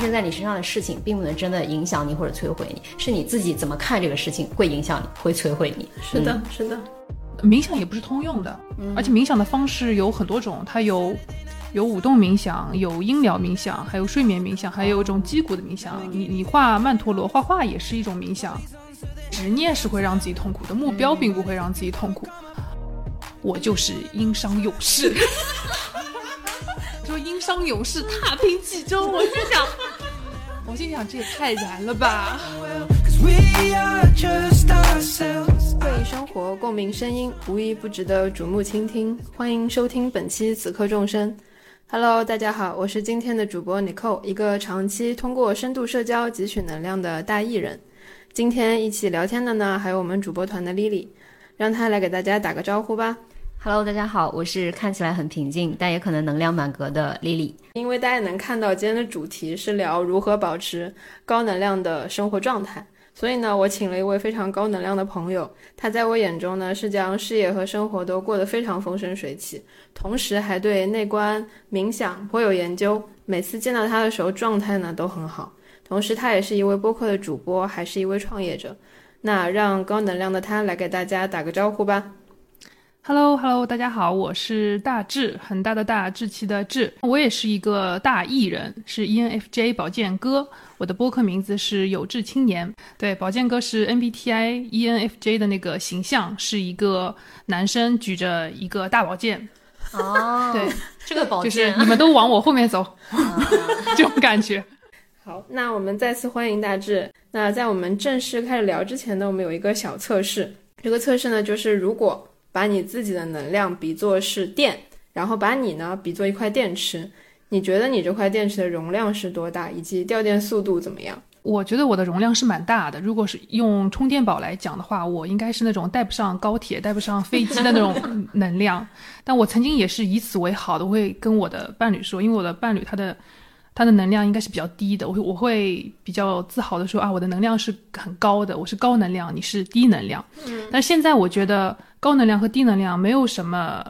生在你身上的事情，并不能真的影响你或者摧毁你，是你自己怎么看这个事情会影响你，会摧毁你。是的，是的。冥想也不是通用的，而且冥想的方式有很多种，它有有舞动冥想，有音疗冥想，还有睡眠冥想，还有一种击鼓的冥想。你你画曼陀罗，画画也是一种冥想。执念是会让自己痛苦的，目标并不会让自己痛苦。我就是殷商勇士，说殷商勇士踏平冀州，我就想，我心想这也太燃了吧。为生活共鸣声音，无一不值得瞩目倾听。欢迎收听本期《此刻众生》。Hello，大家好，我是今天的主播 Nicole，一个长期通过深度社交汲取能量的大艺人。今天一起聊天的呢，还有我们主播团的 Lily，让她来给大家打个招呼吧。Hello，大家好，我是看起来很平静，但也可能能量满格的 Lily。因为大家能看到今天的主题是聊如何保持高能量的生活状态，所以呢，我请了一位非常高能量的朋友。他在我眼中呢，是将事业和生活都过得非常风生水起，同时还对内观冥想颇有研究。每次见到他的时候，状态呢都很好。同时，他也是一位播客的主播，还是一位创业者。那让高能量的他来给大家打个招呼吧。Hello，Hello，大家好，我是大志，很大的大，志气的志。我也是一个大艺人，是 ENFJ 宝剑哥。我的播客名字是有志青年。对，宝剑哥是 MBTI ENFJ 的那个形象，是一个男生举着一个大宝剑。哦，对，这个宝剑，就是你们都往我后面走，这种感觉。好，那我们再次欢迎大志。那在我们正式开始聊之前呢，我们有一个小测试。这个测试呢，就是如果把你自己的能量比作是电，然后把你呢比作一块电池，你觉得你这块电池的容量是多大，以及掉电速度怎么样？我觉得我的容量是蛮大的。如果是用充电宝来讲的话，我应该是那种带不上高铁、带不上飞机的那种 能量。但我曾经也是以此为好的，我会跟我的伴侣说，因为我的伴侣他的他的能量应该是比较低的，我会我会比较自豪的说啊，我的能量是很高的，我是高能量，你是低能量。嗯，但现在我觉得。高能量和低能量没有什么，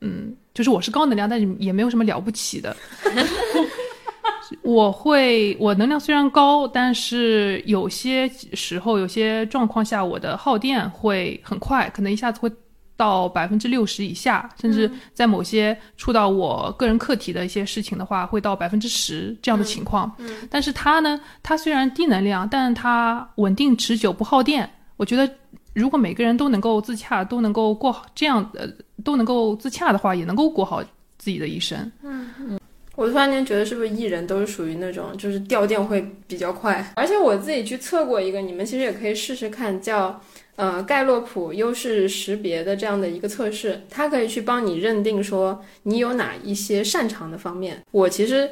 嗯，就是我是高能量，但是也没有什么了不起的。我会，我能量虽然高，但是有些时候、有些状况下，我的耗电会很快，可能一下子会到百分之六十以下，甚至在某些触到我个人课题的一些事情的话，会到百分之十这样的情况。嗯，但是它呢，它虽然低能量，但它稳定持久，不耗电。我觉得。如果每个人都能够自洽，都能够过好这样呃，都能够自洽的话，也能够过好自己的一生。嗯嗯，我突然间觉得，是不是艺人都是属于那种就是掉电会比较快？而且我自己去测过一个，你们其实也可以试试看，叫呃盖洛普优势识别的这样的一个测试，它可以去帮你认定说你有哪一些擅长的方面。我其实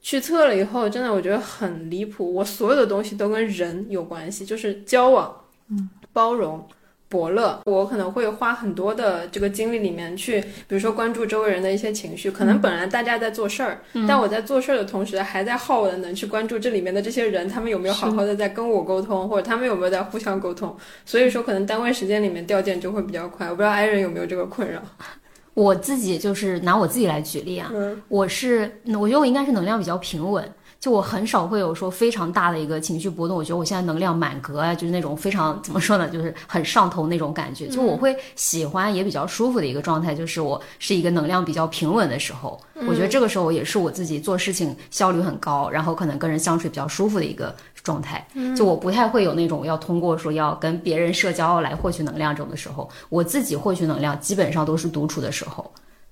去测了以后，真的我觉得很离谱，我所有的东西都跟人有关系，就是交往。嗯。包容、伯乐，我可能会花很多的这个精力里面去，比如说关注周围人的一些情绪。可能本来大家在做事儿，但我在做事儿的同时，还在耗我的能去关注这里面的这些人，他们有没有好好的在跟我沟通，或者他们有没有在互相沟通。所以说，可能单位时间里面掉件就会比较快。我不知道 i 人有没有这个困扰。我自己就是拿我自己来举例啊，我是我觉得我应该是能量比较平稳。就我很少会有说非常大的一个情绪波动，我觉得我现在能量满格啊，就是那种非常怎么说呢，就是很上头那种感觉。就我会喜欢也比较舒服的一个状态，就是我是一个能量比较平稳的时候，我觉得这个时候也是我自己做事情效率很高，然后可能跟人相处比较舒服的一个状态。就我不太会有那种要通过说要跟别人社交来获取能量这种的时候，我自己获取能量基本上都是独处的时候。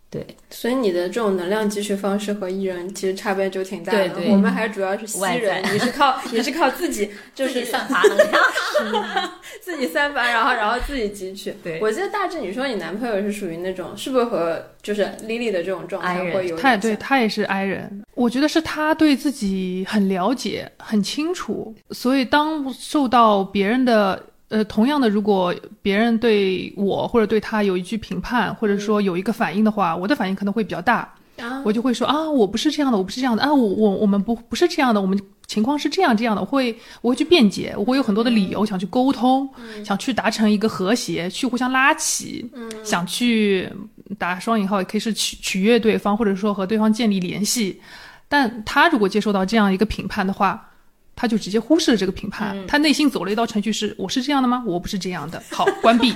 对，所以你的这种能量汲取方式和艺人其实差别就挺大的。对，我们还主要是吸人，你是靠 你是靠自己，就是散发能量，自己散发，然后然后自己汲取。对，我记得大致你说你男朋友是属于那种，是不是和就是 Lily 的这种状态会有？他也对他也是 I 人，我觉得是他对自己很了解、很清楚，所以当受到别人的。呃，同样的，如果别人对我或者对他有一句评判，或者说有一个反应的话，我的反应可能会比较大，我就会说啊，我不是这样的，我不是这样的啊，我我我们不不是这样的，我们情况是这样这样的，我会我会去辩解，我会有很多的理由想去沟通，想去达成一个和谐，去互相拉起，想去打双引号也可以是取取悦对方，或者说和对方建立联系。但他如果接受到这样一个评判的话，他就直接忽视了这个评判，他内心走了一道程序是：我是这样的吗？我不是这样的。好，关闭。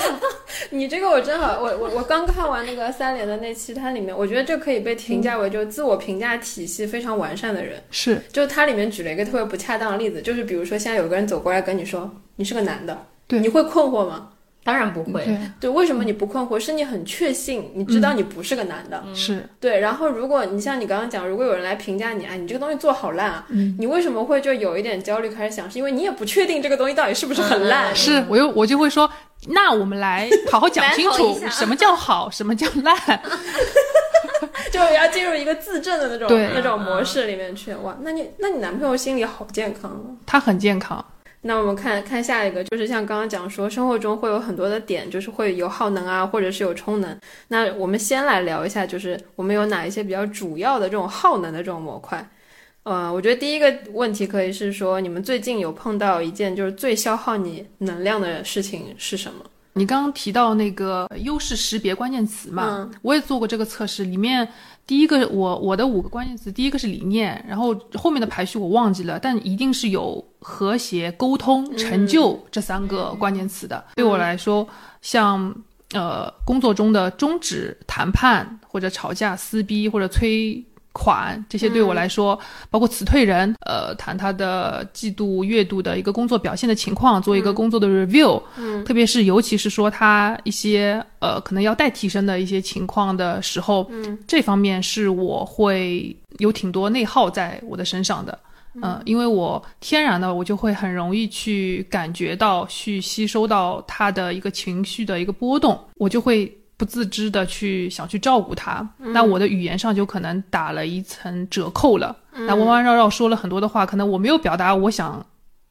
你这个我正好，我我我刚看完那个三联的那期，它里面我觉得这可以被评价为就是自我评价体系非常完善的人。是，就它里面举了一个特别不恰当的例子，就是比如说现在有个人走过来跟你说你是个男的，对，你会困惑吗？当然不会，对，为什么你不困惑？是你很确信，你知道你不是个男的，是。对。然后，如果你像你刚刚讲，如果有人来评价你，哎，你这个东西做好烂啊，你为什么会就有一点焦虑，开始想，是因为你也不确定这个东西到底是不是很烂？是我又我就会说，那我们来好好讲清楚，什么叫好，什么叫烂，就要进入一个自证的那种那种模式里面去。哇，那你那你男朋友心理好健康他很健康。那我们看看下一个，就是像刚刚讲说，生活中会有很多的点，就是会有耗能啊，或者是有充能。那我们先来聊一下，就是我们有哪一些比较主要的这种耗能的这种模块。呃，我觉得第一个问题可以是说，你们最近有碰到一件就是最消耗你能量的事情是什么？你刚刚提到那个优势识别关键词嘛，我也做过这个测试，里面第一个我我的五个关键词，第一个是理念，然后后面的排序我忘记了，但一定是有和谐、沟通、成就这三个关键词的。对我来说，像呃工作中的终止谈判或者吵架、撕逼或者催。款这些对我来说，包括辞退人，呃，谈他的季度、月度的一个工作表现的情况，做一个工作的 review，嗯，特别是尤其是说他一些呃可能要带提升的一些情况的时候，嗯，这方面是我会有挺多内耗在我的身上的，嗯，因为我天然的我就会很容易去感觉到去吸收到他的一个情绪的一个波动，我就会。不自知的去想去照顾他，那我的语言上就可能打了一层折扣了。那弯弯绕绕说了很多的话，可能我没有表达我想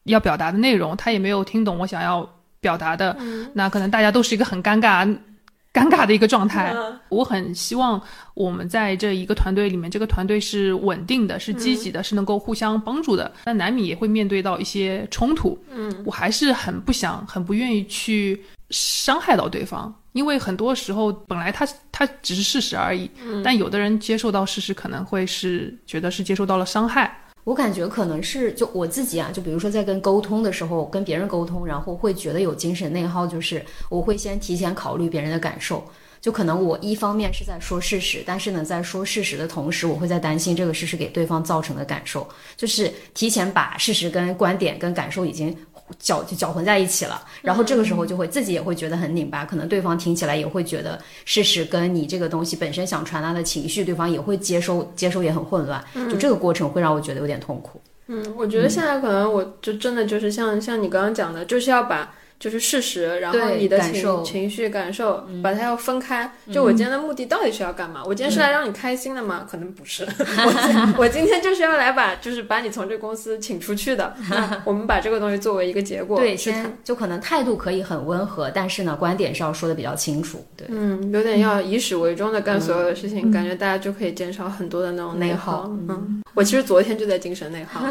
要表达的内容，他也没有听懂我想要表达的。那可能大家都是一个很尴尬、尴尬的一个状态。我很希望我们在这一个团队里面，这个团队是稳定的，是积极的，是能够互相帮助的。但难免也会面对到一些冲突。嗯，我还是很不想、很不愿意去伤害到对方。因为很多时候本来他他只是事实而已，但有的人接受到事实可能会是觉得是接受到了伤害。我感觉可能是就我自己啊，就比如说在跟沟通的时候，跟别人沟通，然后会觉得有精神内耗，就是我会先提前考虑别人的感受。就可能我一方面是在说事实，但是呢，在说事实的同时，我会在担心这个事实给对方造成的感受，就是提前把事实跟观点跟感受已经。搅就搅混在一起了，然后这个时候就会自己也会觉得很拧巴，可能对方听起来也会觉得事实跟你这个东西本身想传达的情绪，对方也会接收接收也很混乱，就这个过程会让我觉得有点痛苦。嗯，我觉得现在可能我就真的就是像像你刚刚讲的，就是要把。就是事实，然后你的情情绪感受，把它要分开。就我今天的目的到底是要干嘛？我今天是来让你开心的吗？可能不是。我我今天就是要来把，就是把你从这公司请出去的。我们把这个东西作为一个结果。对，先就可能态度可以很温和，但是呢，观点是要说的比较清楚。对，嗯，有点要以始为终的干所有的事情，感觉大家就可以减少很多的那种内耗。嗯，我其实昨天就在精神内耗。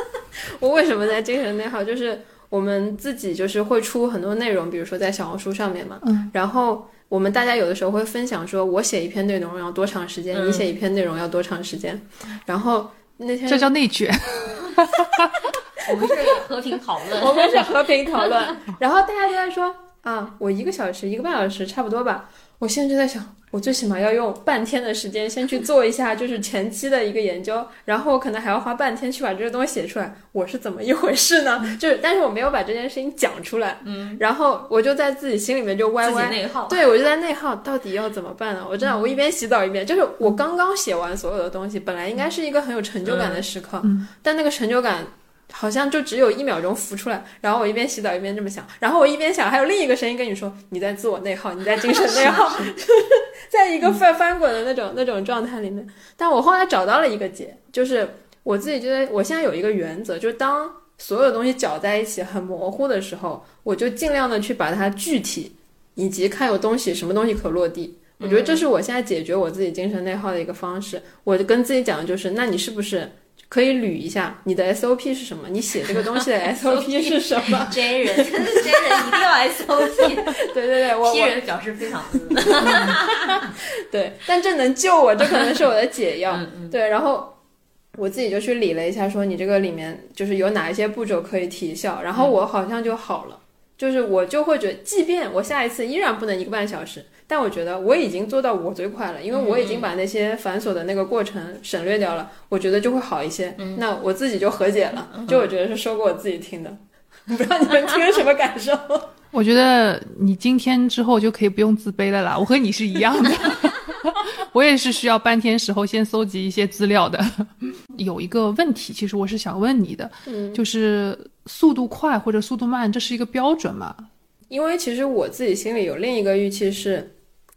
我为什么在精神内耗？就是。我们自己就是会出很多内容，比如说在小红书上面嘛，嗯，然后我们大家有的时候会分享说，我写一篇内容要多长时间，你写一篇内容要多长时间，然后那天这叫内卷，我们是和平讨论，我们是和平讨论，然后大家都在说啊，我一个小时一个半小时差不多吧，我现在就在想。我最起码要用半天的时间先去做一下，就是前期的一个研究，然后我可能还要花半天去把这个东西写出来。我是怎么一回事呢？就是，但是我没有把这件事情讲出来。嗯，然后我就在自己心里面就歪歪内耗。对，我就在内耗，到底要怎么办呢？我真的，我一边洗澡一边，就是我刚刚写完所有的东西，本来应该是一个很有成就感的时刻，但那个成就感。好像就只有一秒钟浮出来，然后我一边洗澡一边这么想，然后我一边想，还有另一个声音跟你说你在自我内耗，你在精神内耗，在一个翻翻滚的那种那种状态里面。但我后来找到了一个解，就是我自己觉得我现在有一个原则，就是当所有东西搅在一起很模糊的时候，我就尽量的去把它具体，以及看有东西什么东西可落地。我觉得这是我现在解决我自己精神内耗的一个方式。我跟自己讲的就是，那你是不是？可以捋一下你的 SOP 是什么，你写这个东西的 SOP 是什么。J 人，J 人一定要 SOP。对对对，我 P 人表示非常 对，但这能救我，这可能是我的解药。对，然后我自己就去理了一下，说你这个里面就是有哪一些步骤可以提效，然后我好像就好了。就是我就会觉得，即便我下一次依然不能一个半小时，但我觉得我已经做到我最快了，因为我已经把那些繁琐的那个过程省略掉了，我觉得就会好一些。那我自己就和解了，就我觉得是说给我自己听的，不知道你们听了什么感受？我觉得你今天之后就可以不用自卑了啦，我和你是一样的，我也是需要半天时候先搜集一些资料的。有一个问题，其实我是想问你的，嗯，就是速度快或者速度慢，这是一个标准吗？因为其实我自己心里有另一个预期是，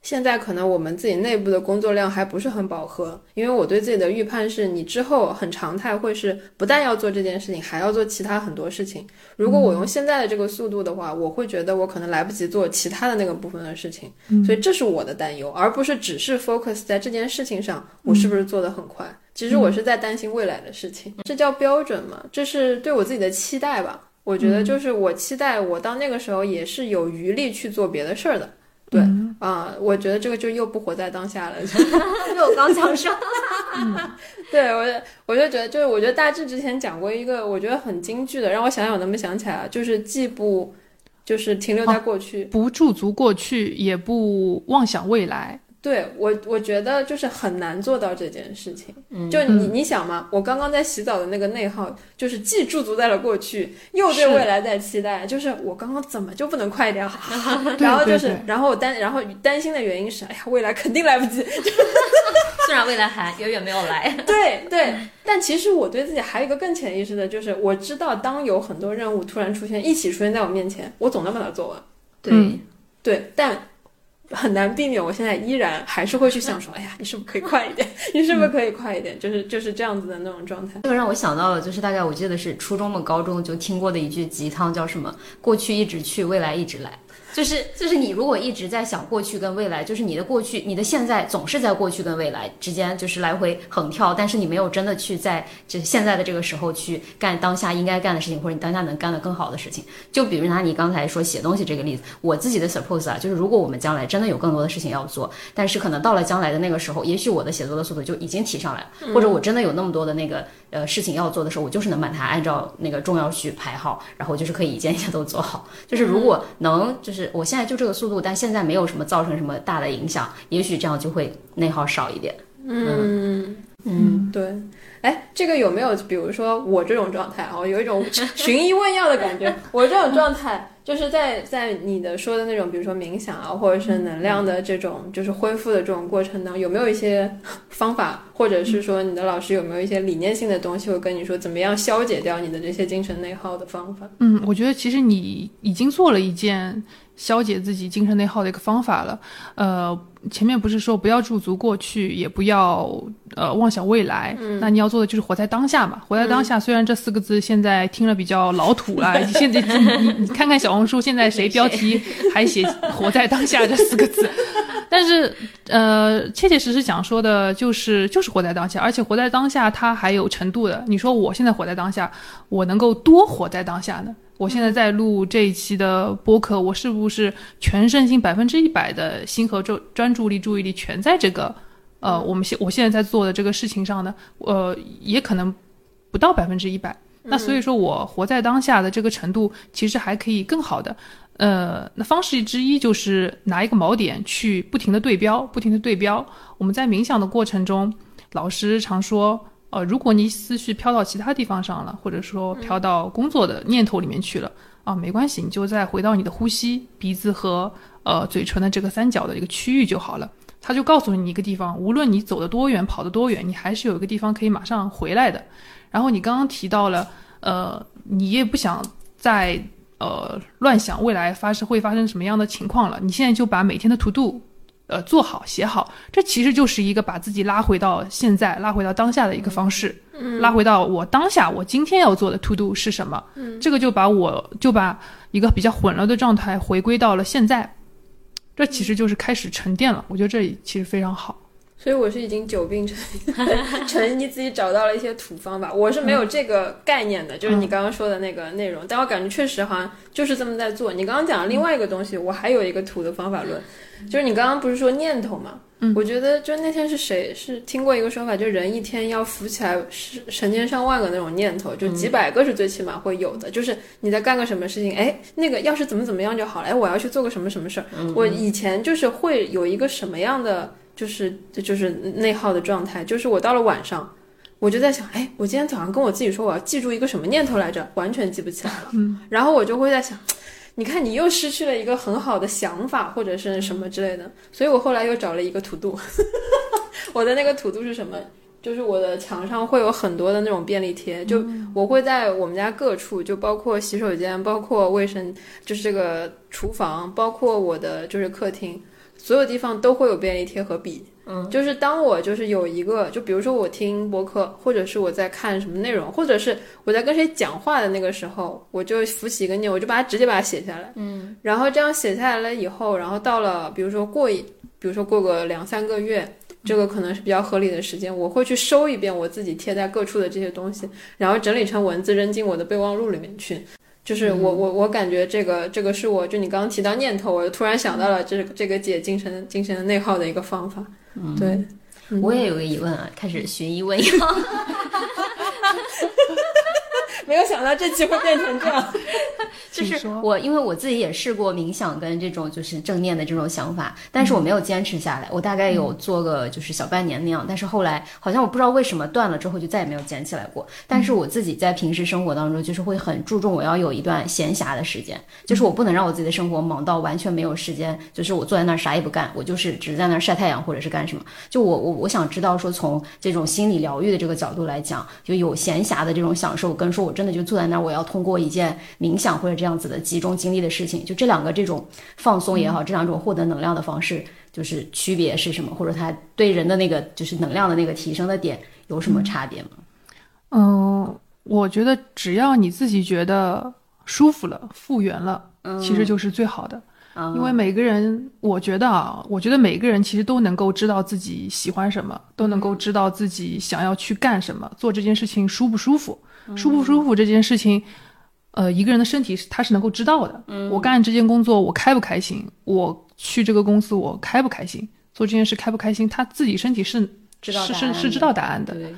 现在可能我们自己内部的工作量还不是很饱和，因为我对自己的预判是你之后很常态会是不但要做这件事情，还要做其他很多事情。如果我用现在的这个速度的话，我会觉得我可能来不及做其他的那个部分的事情，所以这是我的担忧，而不是只是 focus 在这件事情上，我是不是做得很快。其实我是在担心未来的事情，这叫标准吗？这是对我自己的期待吧。我觉得就是我期待我到那个时候也是有余力去做别的事儿的。对啊、我觉得这个就又不活在当下了。就 我刚想说，对我，我就觉得就是我觉得大致之前讲过一个我觉得很京剧的，让我想想我能不能想起来啊，就是既不就是停留在过去，不驻足过去，也不妄想未来。对我，我觉得就是很难做到这件事情。嗯就你你想嘛，我刚刚在洗澡的那个内耗，就是既驻足在了过去，又对未来在期待。就是我刚刚怎么就不能快一点好？然后就是然后我担，然后担心的原因是，哎呀，未来肯定来不及。虽然未来还远远没有来，对对，但其实我对自己还有一个更潜意识的，就是我知道，当有很多任务突然出现，一起出现在我面前，我总能把它做完。对，嗯对，但很难避免，我现在依然还是会去想说，哎呀，你是不是可以快一点？你是不是可以快一点？就是就是这样子的那种状态。这个让我想到了，就是大概我记得是初中嘛、高中就听过的一句鸡汤，叫什么“过去一直去，未来一直来”。就是就是你如果一直在想过去跟未来，就是你的过去、你的现在总是在过去跟未来之间就是来回横跳，但是你没有真的去在这现在的这个时候去干当下应该干的事情，或者你当下能干的更好的事情。就比如拿你刚才说写东西这个例子，我自己的 suppose 啊，就是如果我们将来真的有更多的事情要做，但是可能到了将来的那个时候，也许我的写作的速度就已经提上来了，或者我真的有那么多的那个呃事情要做的时候，我就是能把它按照那个重要序排好，然后就是可以一件一件都做好。就是如果能，就是我现在就这个速度，但现在没有什么造成什么大的影响，也许这样就会内耗少一点。嗯嗯，对。哎，这个有没有，比如说我这种状态啊，有一种寻医问药的感觉。我这种状态，就是在在你的说的那种，比如说冥想啊，或者是能量的这种，就是恢复的这种过程当中，有没有一些方法，或者是说你的老师有没有一些理念性的东西，会跟你说怎么样消解掉你的这些精神内耗的方法？嗯，我觉得其实你已经做了一件消解自己精神内耗的一个方法了。呃，前面不是说不要驻足过去，也不要呃妄想未来，那你要做的就是活在当下嘛。活在当下，虽然这四个字现在听了比较老土了，现在你你你看看小红书，现在谁标题还写“活在当下”这四个字，但是呃，切切实实想说的就是就是活在当下，而且活在当下它还有程度的。你说我现在活在当下，我能够多活在当下呢？我现在在录这一期的播客，我是不是全身心百分之一百的心和专专注力、注意力全在这个呃我们现我现在在做的这个事情上呢？呃，也可能不到百分之一百。那所以说我活在当下的这个程度，其实还可以更好的。呃，那方式之一就是拿一个锚点去不停的对标，不停的对标。我们在冥想的过程中，老师常说，呃，如果你思绪飘到其他地方上了，或者说飘到工作的念头里面去了，啊，没关系，你就再回到你的呼吸、鼻子和呃嘴唇的这个三角的一个区域就好了。他就告诉你一个地方，无论你走得多远，跑得多远，你还是有一个地方可以马上回来的。然后你刚刚提到了，呃，你也不想再呃乱想未来发生会发生什么样的情况了，你现在就把每天的 to do 呃做好写好，这其实就是一个把自己拉回到现在、拉回到当下的一个方式，拉回到我当下我今天要做的 to do 是什么，这个就把我就把一个比较混乱的状态回归到了现在，这其实就是开始沉淀了，我觉得这其实非常好。所以我是已经久病成 成，你自己找到了一些土方法。我是没有这个概念的，就是你刚刚说的那个内容，但我感觉确实好像就是这么在做。你刚刚讲另外一个东西，我还有一个土的方法论，就是你刚刚不是说念头嘛？嗯，我觉得就那天是谁是听过一个说法，就人一天要浮起来是成千上万个那种念头，就几百个是最起码会有的。就是你在干个什么事情，哎，那个要是怎么怎么样就好了，哎，我要去做个什么什么事儿。我以前就是会有一个什么样的。就是就是内耗的状态，就是我到了晚上，我就在想，哎，我今天早上跟我自己说我要记住一个什么念头来着，完全记不起来了。嗯，然后我就会在想，你看你又失去了一个很好的想法或者是什么之类的，所以我后来又找了一个土度，我的那个土度是什么？就是我的墙上会有很多的那种便利贴，就我会在我们家各处，就包括洗手间，包括卫生，就是这个厨房，包括我的就是客厅。所有地方都会有便利贴和笔，嗯，就是当我就是有一个，就比如说我听播客，或者是我在看什么内容，或者是我在跟谁讲话的那个时候，我就浮起一个念，我就把它直接把它写下来，嗯，然后这样写下来了以后，然后到了比如说过一，比如说过个两三个月，这个可能是比较合理的时间，我会去收一遍我自己贴在各处的这些东西，然后整理成文字扔进我的备忘录里面去。就是我我我感觉这个这个是我就你刚刚提到念头，我就突然想到了这这个解精神精神内耗的一个方法。对，我也有个疑问啊，开始寻医问药。没有想到这期会变成这样。就是我，因为我自己也试过冥想跟这种就是正念的这种想法，但是我没有坚持下来。我大概有做个就是小半年那样，但是后来好像我不知道为什么断了之后就再也没有捡起来过。但是我自己在平时生活当中就是会很注重我要有一段闲暇的时间，就是我不能让我自己的生活忙到完全没有时间，就是我坐在那儿啥也不干，我就是只在那儿晒太阳或者是干什么。就我我我想知道说从这种心理疗愈的这个角度来讲，就有闲暇的这种享受，跟说我真的就坐在那儿我要通过一件冥想或者这样子的集中精力的事情，就这两个这种放松也好，这两种获得能量的方式，就是区别是什么，或者它对人的那个就是能量的那个提升的点有什么差别吗？嗯，我觉得只要你自己觉得舒服了、复原了，其实就是最好的。因为每个人，我觉得啊，我觉得每个人其实都能够知道自己喜欢什么，都能够知道自己想要去干什么，做这件事情舒不舒服，舒不舒服这件事情。呃，一个人的身体是他是能够知道的。嗯，我干这件工作我开不开心？我去这个公司我开不开心？做这件事开不开心？他自己身体是知道是是是知道答案的。对。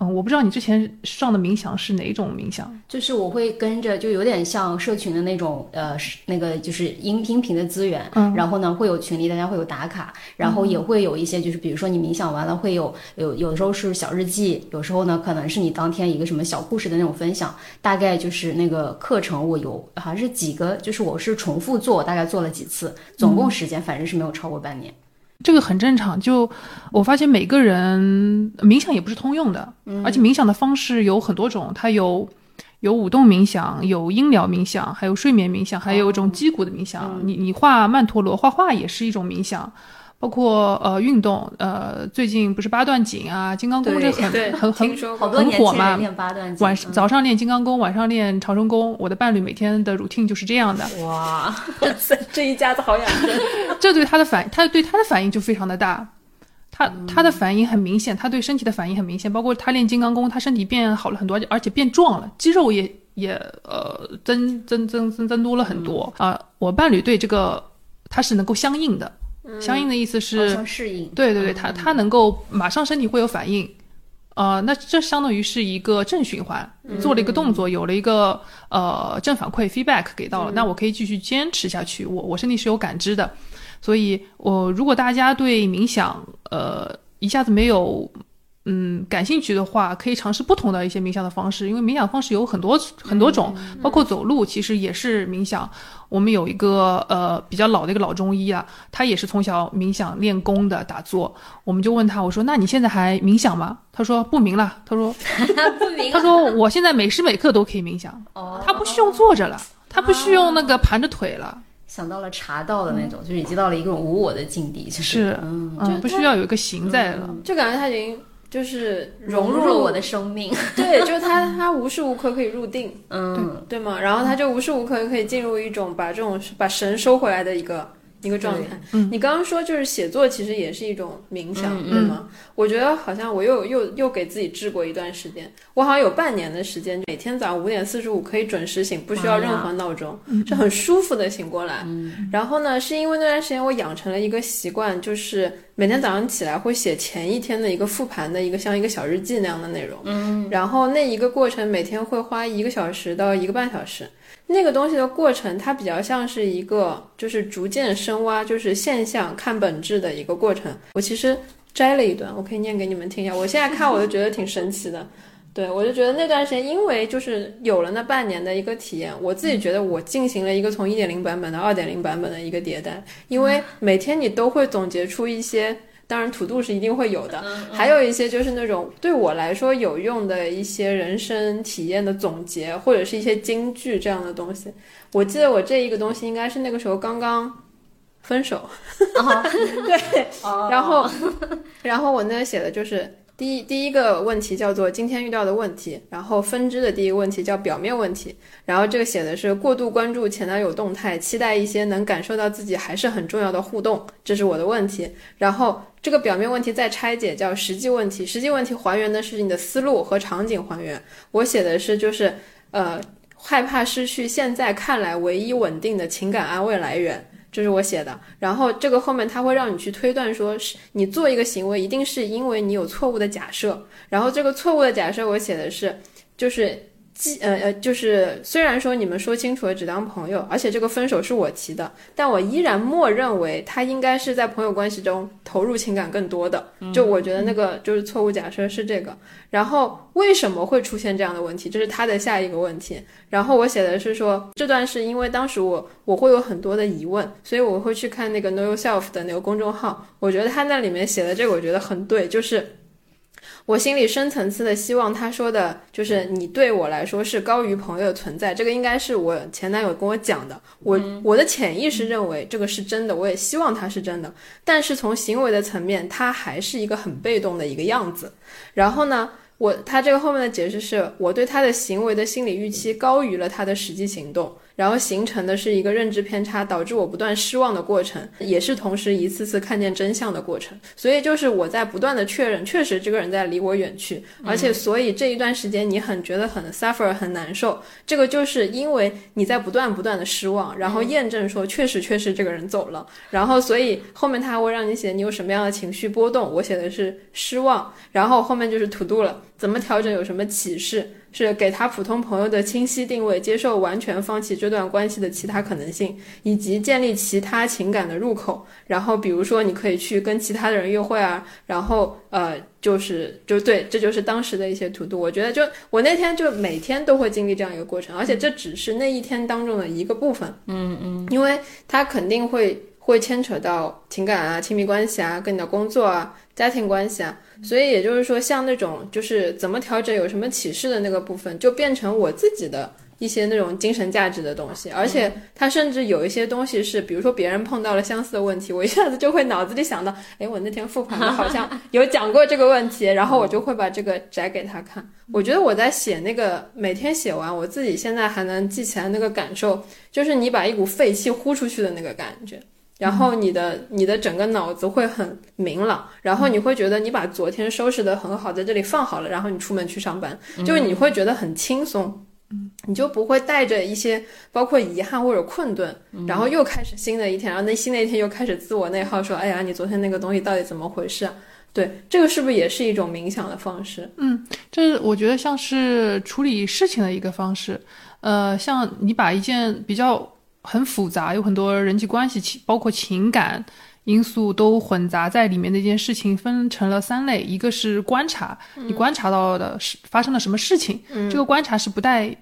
嗯，我不知道你之前上的冥想是哪种冥想？就是我会跟着，就有点像社群的那种，呃，那个就是音音频的资源。嗯。然后呢，会有群里大家会有打卡，然后也会有一些，就是比如说你冥想完了会有有有的时候是小日记，有时候呢可能是你当天一个什么小故事的那种分享。大概就是那个课程，我有好像是几个，就是我是重复做，大概做了几次，总共时间反正是没有超过半年。这个很正常，就我发现每个人冥想也不是通用的，而且冥想的方式有很多种，它有有舞动冥想，有音疗冥想，还有睡眠冥想，还有一种击鼓的冥想。你你画曼陀罗，画画也是一种冥想。包括呃运动，呃最近不是八段锦啊、金刚功这很很很很火嘛？晚上早上练金刚功，晚上练长生功。我的伴侣每天的 routine 就是这样的。哇，这这一家子好养生。这对他的反，他对他的反应就非常的大。他他的反应很明显，他对身体的反应很明显。包括他练金刚功，他身体变好了很多，而且变壮了，肌肉也也呃增增增增增多了很多啊。我伴侣对这个他是能够相应的。相应的意思是适应，对对对，它它能够马上身体会有反应，呃，那这相当于是一个正循环，做了一个动作，有了一个呃正反馈 feedback 给到了，那我可以继续坚持下去，我我身体是有感知的，所以我如果大家对冥想呃一下子没有。嗯，感兴趣的话，可以尝试不同的一些冥想的方式，因为冥想方式有很多很多种，包括走路其实也是冥想。我们有一个呃比较老的一个老中医啊，他也是从小冥想练功的打坐。我们就问他，我说那你现在还冥想吗？他说不冥了。他说不冥。他说我现在每时每刻都可以冥想。哦。他不需要坐着了，他不需要那个盘着腿了。想到了茶道的那种，就是已经到了一个无我的境地，是嗯，就不需要有一一个形在了，就感觉他已经。就是融入了我的生命，对，就是他，他无时无刻可以入定，嗯，对吗？然后他就无时无刻可以进入一种把这种把神收回来的一个一个状态。嗯你刚刚说就是写作其实也是一种冥想，嗯对吗？我觉得好像我又又又给自己治过一段时间，我好像有半年的时间，每天早上五点四十五可以准时醒，不需要任何闹钟，是很舒服的醒过来。然后呢，是因为那段时间我养成了一个习惯，就是每天早上起来会写前一天的一个复盘的一个像一个小日记那样的内容。嗯，然后那一个过程每天会花一个小时到一个半小时。那个东西的过程，它比较像是一个就是逐渐深挖，就是现象看本质的一个过程。我其实摘了一段，我可以念给你们听一下。我现在看我就觉得挺神奇的。对，我就觉得那段时间，因为就是有了那半年的一个体验，我自己觉得我进行了一个从一点零版本到二点零版本的一个迭代，因为每天你都会总结出一些。当然，土度是一定会有的，还有一些就是那种对我来说有用的一些人生体验的总结，或者是一些金句这样的东西。我记得我这一个东西应该是那个时候刚刚分手，对，然后，然后我那个写的就是第一第一个问题叫做今天遇到的问题，然后分支的第一个问题叫表面问题，然后这个写的是过度关注前男友动态，期待一些能感受到自己还是很重要的互动，这是我的问题。然后这个表面问题再拆解叫实际问题，实际问题还原的是你的思路和场景还原。我写的是就是呃害怕失去现在看来唯一稳定的情感安慰来源。就是我写的，然后这个后面它会让你去推断说，是你做一个行为一定是因为你有错误的假设，然后这个错误的假设我写的是，就是既呃呃，就是虽然说你们说清楚了只当朋友，而且这个分手是我提的，但我依然默认为他应该是在朋友关系中投入情感更多的，就我觉得那个就是错误假设是这个，然后为什么会出现这样的问题，这是他的下一个问题。然后我写的是说，这段是因为当时我我会有很多的疑问，所以我会去看那个 Know Yourself 的那个公众号。我觉得他那里面写的这个，我觉得很对，就是我心里深层次的希望他说的，就是你对我来说是高于朋友的存在。这个应该是我前男友跟我讲的，我我的潜意识认为这个是真的，我也希望他是真的。但是从行为的层面，他还是一个很被动的一个样子。然后呢？我他这个后面的解释是我对他的行为的心理预期高于了他的实际行动，然后形成的是一个认知偏差，导致我不断失望的过程，也是同时一次次看见真相的过程。所以就是我在不断的确认，确实这个人在离我远去，而且所以这一段时间你很觉得很 suffer 很难受，这个就是因为你在不断不断的失望，然后验证说确实确实这个人走了，然后所以后面他还会让你写你有什么样的情绪波动，我写的是失望，然后后面就是 to do 了。怎么调整？有什么启示？是给他普通朋友的清晰定位，接受完全放弃这段关系的其他可能性，以及建立其他情感的入口。然后，比如说，你可以去跟其他的人约会啊。然后，呃，就是就对，这就是当时的一些图度。我觉得，就我那天就每天都会经历这样一个过程，而且这只是那一天当中的一个部分。嗯嗯，因为他肯定会会牵扯到情感啊、亲密关系啊、跟你的工作啊、家庭关系啊。所以也就是说，像那种就是怎么调整、有什么启示的那个部分，就变成我自己的一些那种精神价值的东西。而且它甚至有一些东西是，比如说别人碰到了相似的问题，我一下子就会脑子里想到，哎，我那天复盘的好像有讲过这个问题，然后我就会把这个摘给他看。我觉得我在写那个每天写完，我自己现在还能记起来那个感受，就是你把一股废气呼出去的那个感觉。然后你的你的整个脑子会很明朗，然后你会觉得你把昨天收拾的很好，在这里放好了，然后你出门去上班，就是你会觉得很轻松，你就不会带着一些包括遗憾或者困顿，然后又开始新的一天，然后那新的一天又开始自我内耗，说，哎呀，你昨天那个东西到底怎么回事？对，这个是不是也是一种冥想的方式？嗯，这我觉得像是处理事情的一个方式，呃，像你把一件比较。很复杂，有很多人际关系，情包括情感因素都混杂在里面的一件事情，分成了三类：一个是观察，你观察到的是发生了什么事情，这个观察是不带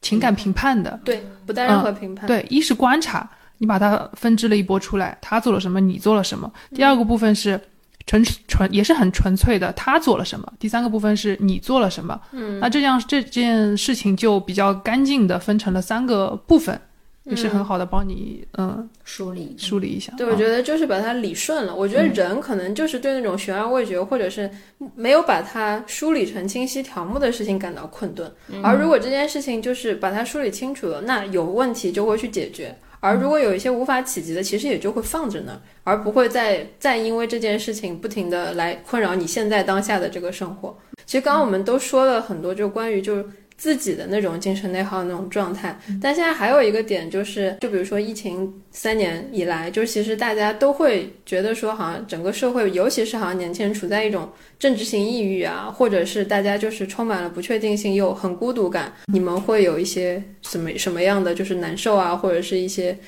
情感评判的，对，不带任何评判。对，一是观察，你把它分支了一波出来，他做了什么，你做了什么；第二个部分是纯纯，也是很纯粹的，他做了什么；第三个部分是你做了什么。嗯，那这样这件事情就比较干净的分成了三个部分。也是很好的帮你嗯梳理梳理一下。对，我觉得就是把它理顺了。我觉得人可能就是对那种悬而未决，或者是没有把它梳理成清晰条目的事情感到困顿。而如果这件事情就是把它梳理清楚了，那有问题就会去解决。而如果有一些无法企及的，其实也就会放着那儿，而不会再再因为这件事情不停的来困扰你现在当下的这个生活。其实刚刚我们都说了很多，就关于就。自己的那种精神内耗的那种状态，但现在还有一个点就是，就比如说疫情三年以来，就其实大家都会觉得说，好像整个社会，尤其是好像年轻人处在一种政治性抑郁啊，或者是大家就是充满了不确定性又很孤独感。你们会有一些什么什么样的就是难受啊，或者是一些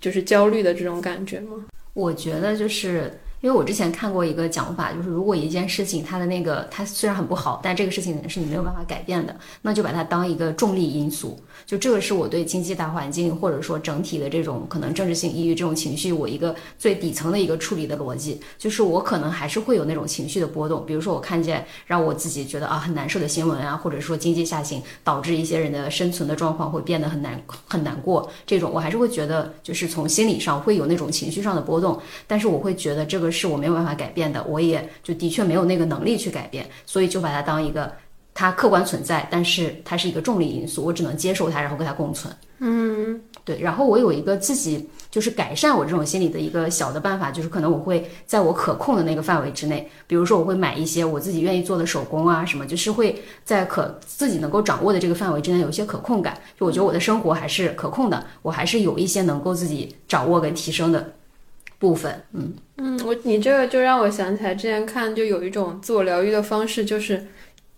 就是焦虑的这种感觉吗？我觉得就是。因为我之前看过一个讲法，就是如果一件事情它的那个它虽然很不好，但这个事情是你没有办法改变的，那就把它当一个重力因素。就这个是我对经济大环境或者说整体的这种可能政治性抑郁这种情绪，我一个最底层的一个处理的逻辑，就是我可能还是会有那种情绪的波动。比如说我看见让我自己觉得啊很难受的新闻啊，或者说经济下行导致一些人的生存的状况会变得很难很难过，这种我还是会觉得就是从心理上会有那种情绪上的波动。但是我会觉得这个是我没有办法改变的，我也就的确没有那个能力去改变，所以就把它当一个。它客观存在，但是它是一个重力因素，我只能接受它，然后跟它共存。嗯，对。然后我有一个自己就是改善我这种心理的一个小的办法，就是可能我会在我可控的那个范围之内，比如说我会买一些我自己愿意做的手工啊什么，就是会在可自己能够掌握的这个范围之内有一些可控感。就我觉得我的生活还是可控的，我还是有一些能够自己掌握跟提升的部分。嗯嗯，我你这个就让我想起来之前看就有一种自我疗愈的方式，就是。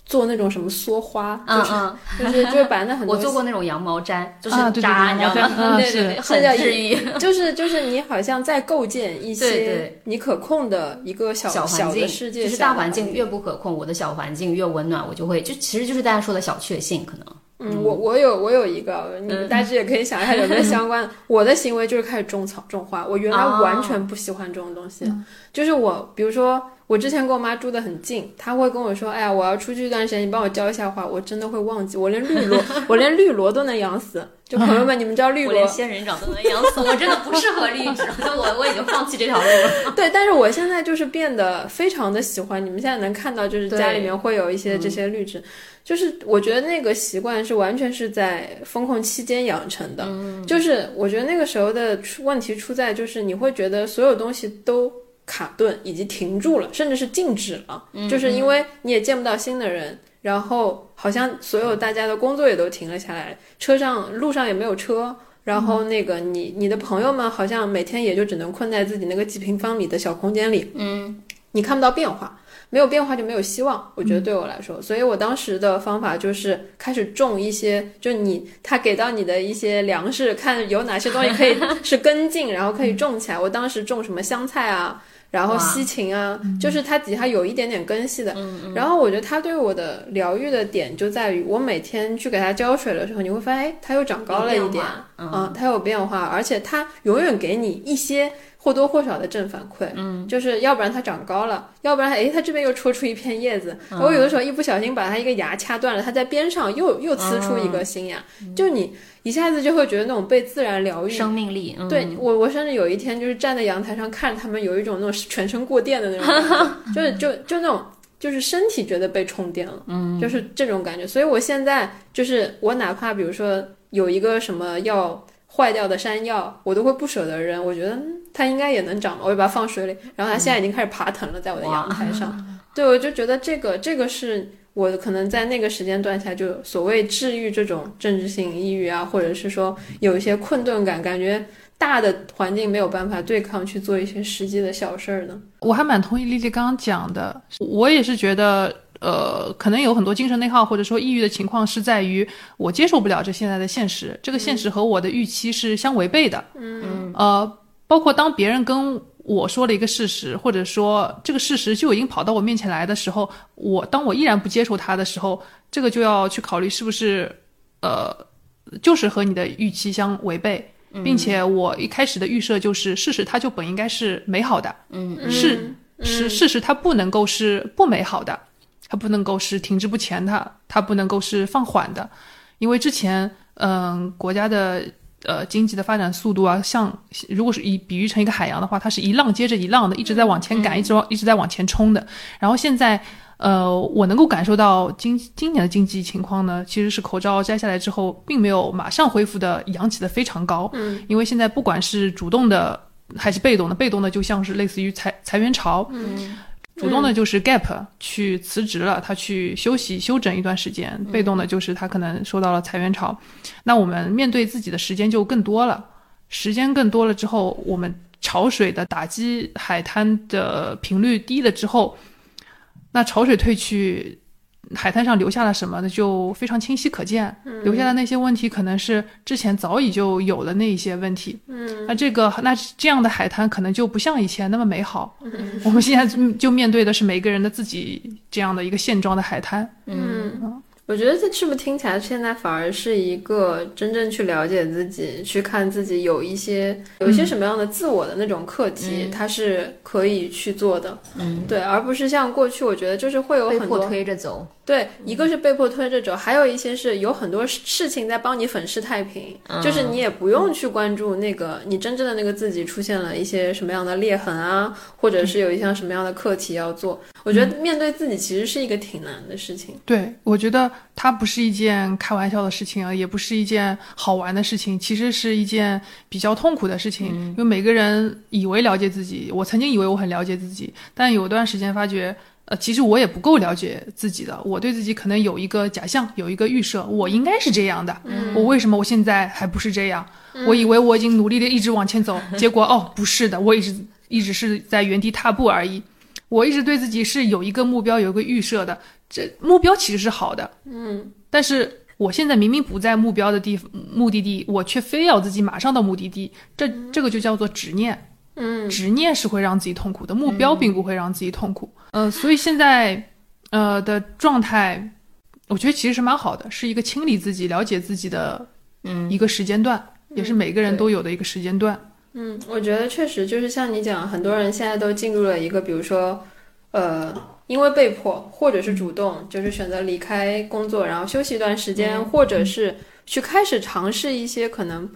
做那种什么梭花，就是就是就是把那很多我做过那种羊毛毡，就是扎，你知道吗？对对 对，很治愈。就是就是你好像在构建一些你可控的一个小小的世界，就是大环境越不可控，我的小环境越温暖，我就会就其实就是大家说的小确幸，可能。嗯，我我有我有一个，你们大致也可以想一下有没有相关。我的行为就是开始种草种花，我原来完全不喜欢这种东西，就是我比如说。我之前跟我妈住的很近，她会跟我说：“哎呀，我要出去一段时间，你帮我浇一下花。”我真的会忘记，我连绿萝，我连绿萝都能养死。就朋友们，你们知道绿萝？连仙人掌都能养死，我真的不适合绿植，我我已经放弃这条路了。对，但是我现在就是变得非常的喜欢。你们现在能看到，就是家里面会有一些这些绿植，就是我觉得那个习惯是完全是在风控期间养成的。就是我觉得那个时候的问题出在，就是你会觉得所有东西都。卡顿以及停住了，甚至是静止了，就是因为你也见不到新的人，然后好像所有大家的工作也都停了下来，车上路上也没有车，然后那个你你的朋友们好像每天也就只能困在自己那个几平方米的小空间里，嗯，你看不到变化，没有变化就没有希望，我觉得对我来说，所以我当时的方法就是开始种一些，就你他给到你的一些粮食，看有哪些东西可以是根茎，然后可以种起来。我当时种什么香菜啊。然后西芹啊，就是它底下有一点点根系的。然后我觉得它对我的疗愈的点就在于，我每天去给它浇水的时候，你会发现，哎，它又长高了一点，嗯，它有变化，而且它永远给你一些。或多或少的正反馈，嗯，就是要不然它长高了，要不然哎，它这边又戳出一片叶子。我有的时候一不小心把它一个芽掐断了，它在边上又又呲出一个新芽，就你一下子就会觉得那种被自然疗愈，生命力。对我，我甚至有一天就是站在阳台上看着他们，有一种那种全身过电的那种感觉，就是就就那种就是身体觉得被充电了，嗯，就是这种感觉。所以我现在就是我哪怕比如说有一个什么要。坏掉的山药，我都会不舍得扔。我觉得它应该也能长，我就把它放水里。然后它现在已经开始爬藤了，在我的阳台上。对，我就觉得这个这个是我可能在那个时间段下，就所谓治愈这种政治性抑郁啊，或者是说有一些困顿感，感觉大的环境没有办法对抗，去做一些实际的小事儿呢。我还蛮同意丽丽刚刚讲的，我也是觉得。呃，可能有很多精神内耗或者说抑郁的情况，是在于我接受不了这现在的现实，这个现实和我的预期是相违背的。嗯，呃，包括当别人跟我说了一个事实，或者说这个事实就已经跑到我面前来的时候，我当我依然不接受它的时候，这个就要去考虑是不是呃，就是和你的预期相违背，并且我一开始的预设就是事实它就本应该是美好的，嗯，是是事实它不能够是不美好的。它不能够是停滞不前的，它不能够是放缓的，因为之前，嗯，国家的呃经济的发展速度啊，像如果是以比喻成一个海洋的话，它是一浪接着一浪的，一直在往前赶，一直往一直在往前冲的。然后现在，呃，我能够感受到今今年的经济情况呢，其实是口罩摘下来之后，并没有马上恢复的扬起的非常高。嗯，因为现在不管是主动的还是被动的，被动的就像是类似于裁裁员潮，嗯，主动的就是 Gap 去辞职了，他去休息休整一段时间；被动的就是他可能受到了裁员潮。那我们面对自己的时间就更多了，时间更多了之后，我们潮水的打击海滩的频率低了之后，那潮水退去。海滩上留下了什么的？就非常清晰可见。留下的那些问题，可能是之前早已就有的那一些问题。嗯，那这个那这样的海滩可能就不像以前那么美好。嗯 我们现在就面对的是每个人的自己这样的一个现状的海滩。嗯，我觉得这是不是听起来现在反而是一个真正去了解自己、去看自己有一些有一些什么样的自我的那种课题，它是可以去做的。嗯，对，而不是像过去，我觉得就是会有被迫很多推着走。对，一个是被迫推着走，还有一些是有很多事情在帮你粉饰太平，就是你也不用去关注那个你真正的那个自己出现了一些什么样的裂痕啊，或者是有一项什么样的课题要做。我觉得面对自己其实是一个挺难的事情。对，我觉得它不是一件开玩笑的事情啊，也不是一件好玩的事情，其实是一件比较痛苦的事情。因为每个人以为了解自己，我曾经以为我很了解自己，但有段时间发觉。呃，其实我也不够了解自己的，我对自己可能有一个假象，有一个预设，我应该是这样的。我为什么我现在还不是这样？我以为我已经努力的一直往前走，结果哦，不是的，我一直一直是在原地踏步而已。我一直对自己是有一个目标，有一个预设的，这目标其实是好的，嗯，但是我现在明明不在目标的地目的地，我却非要自己马上到目的地，这这个就叫做执念。嗯，执念是会让自己痛苦的，目标并不会让自己痛苦。呃，所以现在，呃的状态，我觉得其实是蛮好的，是一个清理自己、了解自己的，嗯，一个时间段，也是每个人都有的一个时间段。嗯，我觉得确实就是像你讲，很多人现在都进入了一个，比如说，呃，因为被迫或者是主动，就是选择离开工作，然后休息一段时间，或者是去开始尝试一些可能。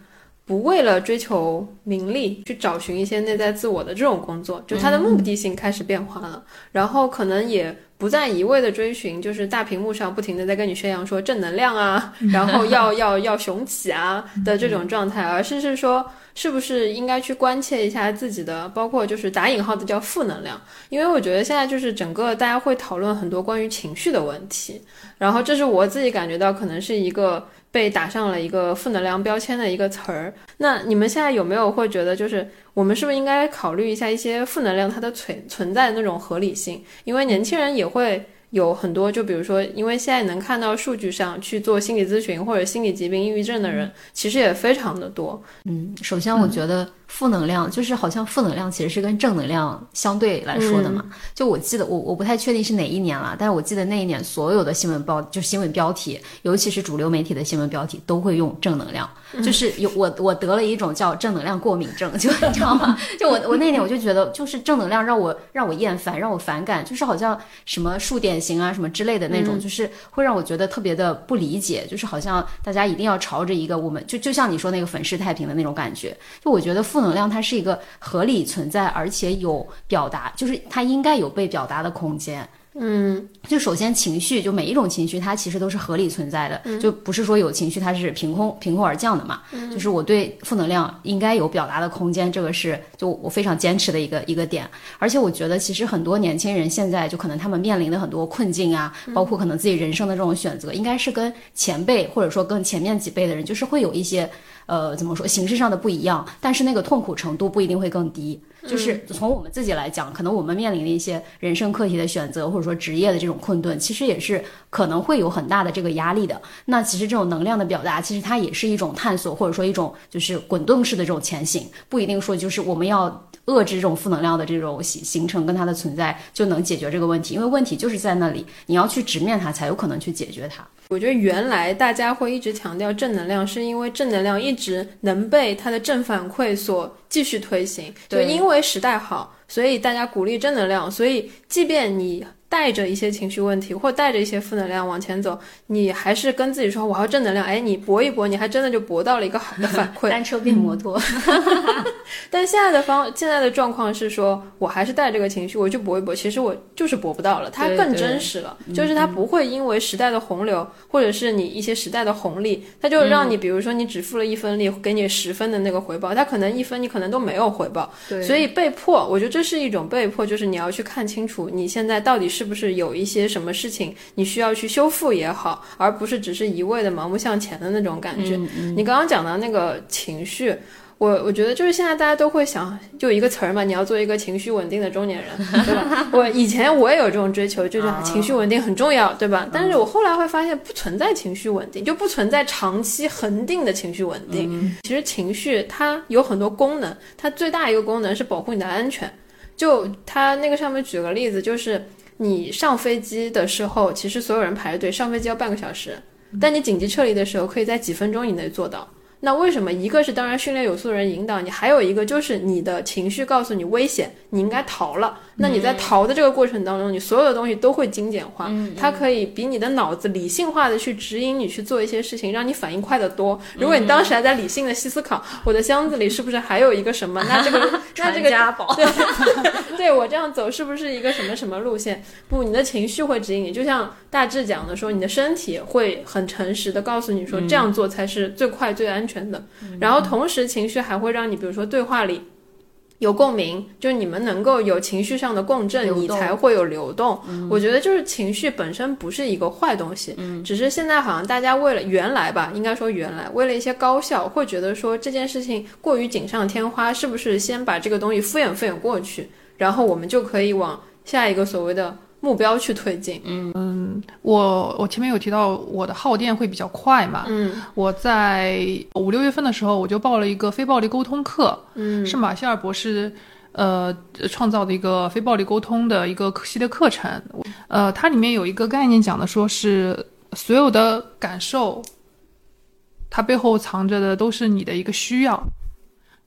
不为了追求名利去找寻一些内在自我的这种工作，就它的目的性开始变化了，然后可能也不再一味的追寻，就是大屏幕上不停的在跟你宣扬说正能量啊，然后要要要雄起啊的这种状态，而是是说是不是应该去关切一下自己的，包括就是打引号的叫负能量，因为我觉得现在就是整个大家会讨论很多关于情绪的问题，然后这是我自己感觉到可能是一个。被打上了一个负能量标签的一个词儿，那你们现在有没有会觉得，就是我们是不是应该考虑一下一些负能量它的存存在的那种合理性？因为年轻人也会。有很多，就比如说，因为现在能看到数据上去做心理咨询或者心理疾病、抑郁症的人，其实也非常的多。嗯，首先我觉得负能量就是好像负能量其实是跟正能量相对来说的嘛。就我记得我我不太确定是哪一年了，但是我记得那一年所有的新闻报就新闻标题，尤其是主流媒体的新闻标题都会用正能量，就是有我我得了一种叫正能量过敏症，就你知道吗？就我我那年我就觉得就是正能量让我让我厌烦，让我反感，就是好像什么数典。型啊什么之类的那种，就是会让我觉得特别的不理解，就是好像大家一定要朝着一个我们就就像你说那个粉饰太平的那种感觉。就我觉得负能量它是一个合理存在，而且有表达，就是它应该有被表达的空间。嗯，就首先情绪，就每一种情绪，它其实都是合理存在的，就不是说有情绪它是凭空凭空而降的嘛。就是我对负能量应该有表达的空间，这个是就我非常坚持的一个一个点。而且我觉得，其实很多年轻人现在就可能他们面临的很多困境啊，包括可能自己人生的这种选择，应该是跟前辈或者说跟前面几辈的人，就是会有一些呃怎么说形式上的不一样，但是那个痛苦程度不一定会更低。就是从我们自己来讲，可能我们面临的一些人生课题的选择，或者说职业的这种困顿，其实也是可能会有很大的这个压力的。那其实这种能量的表达，其实它也是一种探索，或者说一种就是滚动式的这种前行，不一定说就是我们要遏制这种负能量的这种形形成跟它的存在就能解决这个问题，因为问题就是在那里，你要去直面它，才有可能去解决它。我觉得原来大家会一直强调正能量，是因为正能量一直能被它的正反馈所继续推行。就因为时代好，所以大家鼓励正能量。所以即便你带着一些情绪问题，或带着一些负能量往前走，你还是跟自己说我要正能量，哎，你搏一搏，你还真的就搏到了一个好的反馈。单车变摩托。但现在的方，现在的状况是说，我还是带这个情绪，我去搏一搏，其实我就是搏不到了，它更真实了，就是它不会因为时代的洪流，或者是你一些时代的红利，它就让你，比如说你只付了一分力，给你十分的那个回报，它可能一分你可能都没有回报。对，所以被迫，我觉得这是一种被迫，就是你要去看清楚你现在到底是。是不是有一些什么事情你需要去修复也好，而不是只是一味的盲目向前的那种感觉？你刚刚讲到那个情绪，我我觉得就是现在大家都会想，就一个词儿嘛，你要做一个情绪稳定的中年人，对吧？我以前我也有这种追求，就是情绪稳定很重要，对吧？但是我后来会发现不存在情绪稳定，就不存在长期恒定的情绪稳定。其实情绪它有很多功能，它最大一个功能是保护你的安全。就它那个上面举个例子，就是。你上飞机的时候，其实所有人排着队上飞机要半个小时，但你紧急撤离的时候，可以在几分钟以内做到。那为什么？一个是当然训练有素的人引导你，还有一个就是你的情绪告诉你危险，你应该逃了。那你在逃的这个过程当中，你所有的东西都会精简化，它可以比你的脑子理性化的去指引你去做一些事情，让你反应快得多。如果你当时还在理性的细思考，我的箱子里是不是还有一个什么？那这个那这个家宝，对，对我这样走是不是一个什么什么路线？不，你的情绪会指引你，就像大致讲的说，你的身体会很诚实的告诉你说，这样做才是最快最安全。全的，然后同时情绪还会让你，比如说对话里有共鸣，就是你们能够有情绪上的共振，你才会有流动。我觉得就是情绪本身不是一个坏东西，只是现在好像大家为了原来吧，应该说原来为了一些高效，会觉得说这件事情过于锦上添花，是不是先把这个东西敷衍敷衍过去，然后我们就可以往下一个所谓的。目标去推进。嗯嗯，我我前面有提到我的耗电会比较快嘛。嗯，我在五六月份的时候，我就报了一个非暴力沟通课。嗯，是马歇尔博士呃创造的一个非暴力沟通的一个系列课程。呃，它里面有一个概念讲的，说是所有的感受，它背后藏着的都是你的一个需要，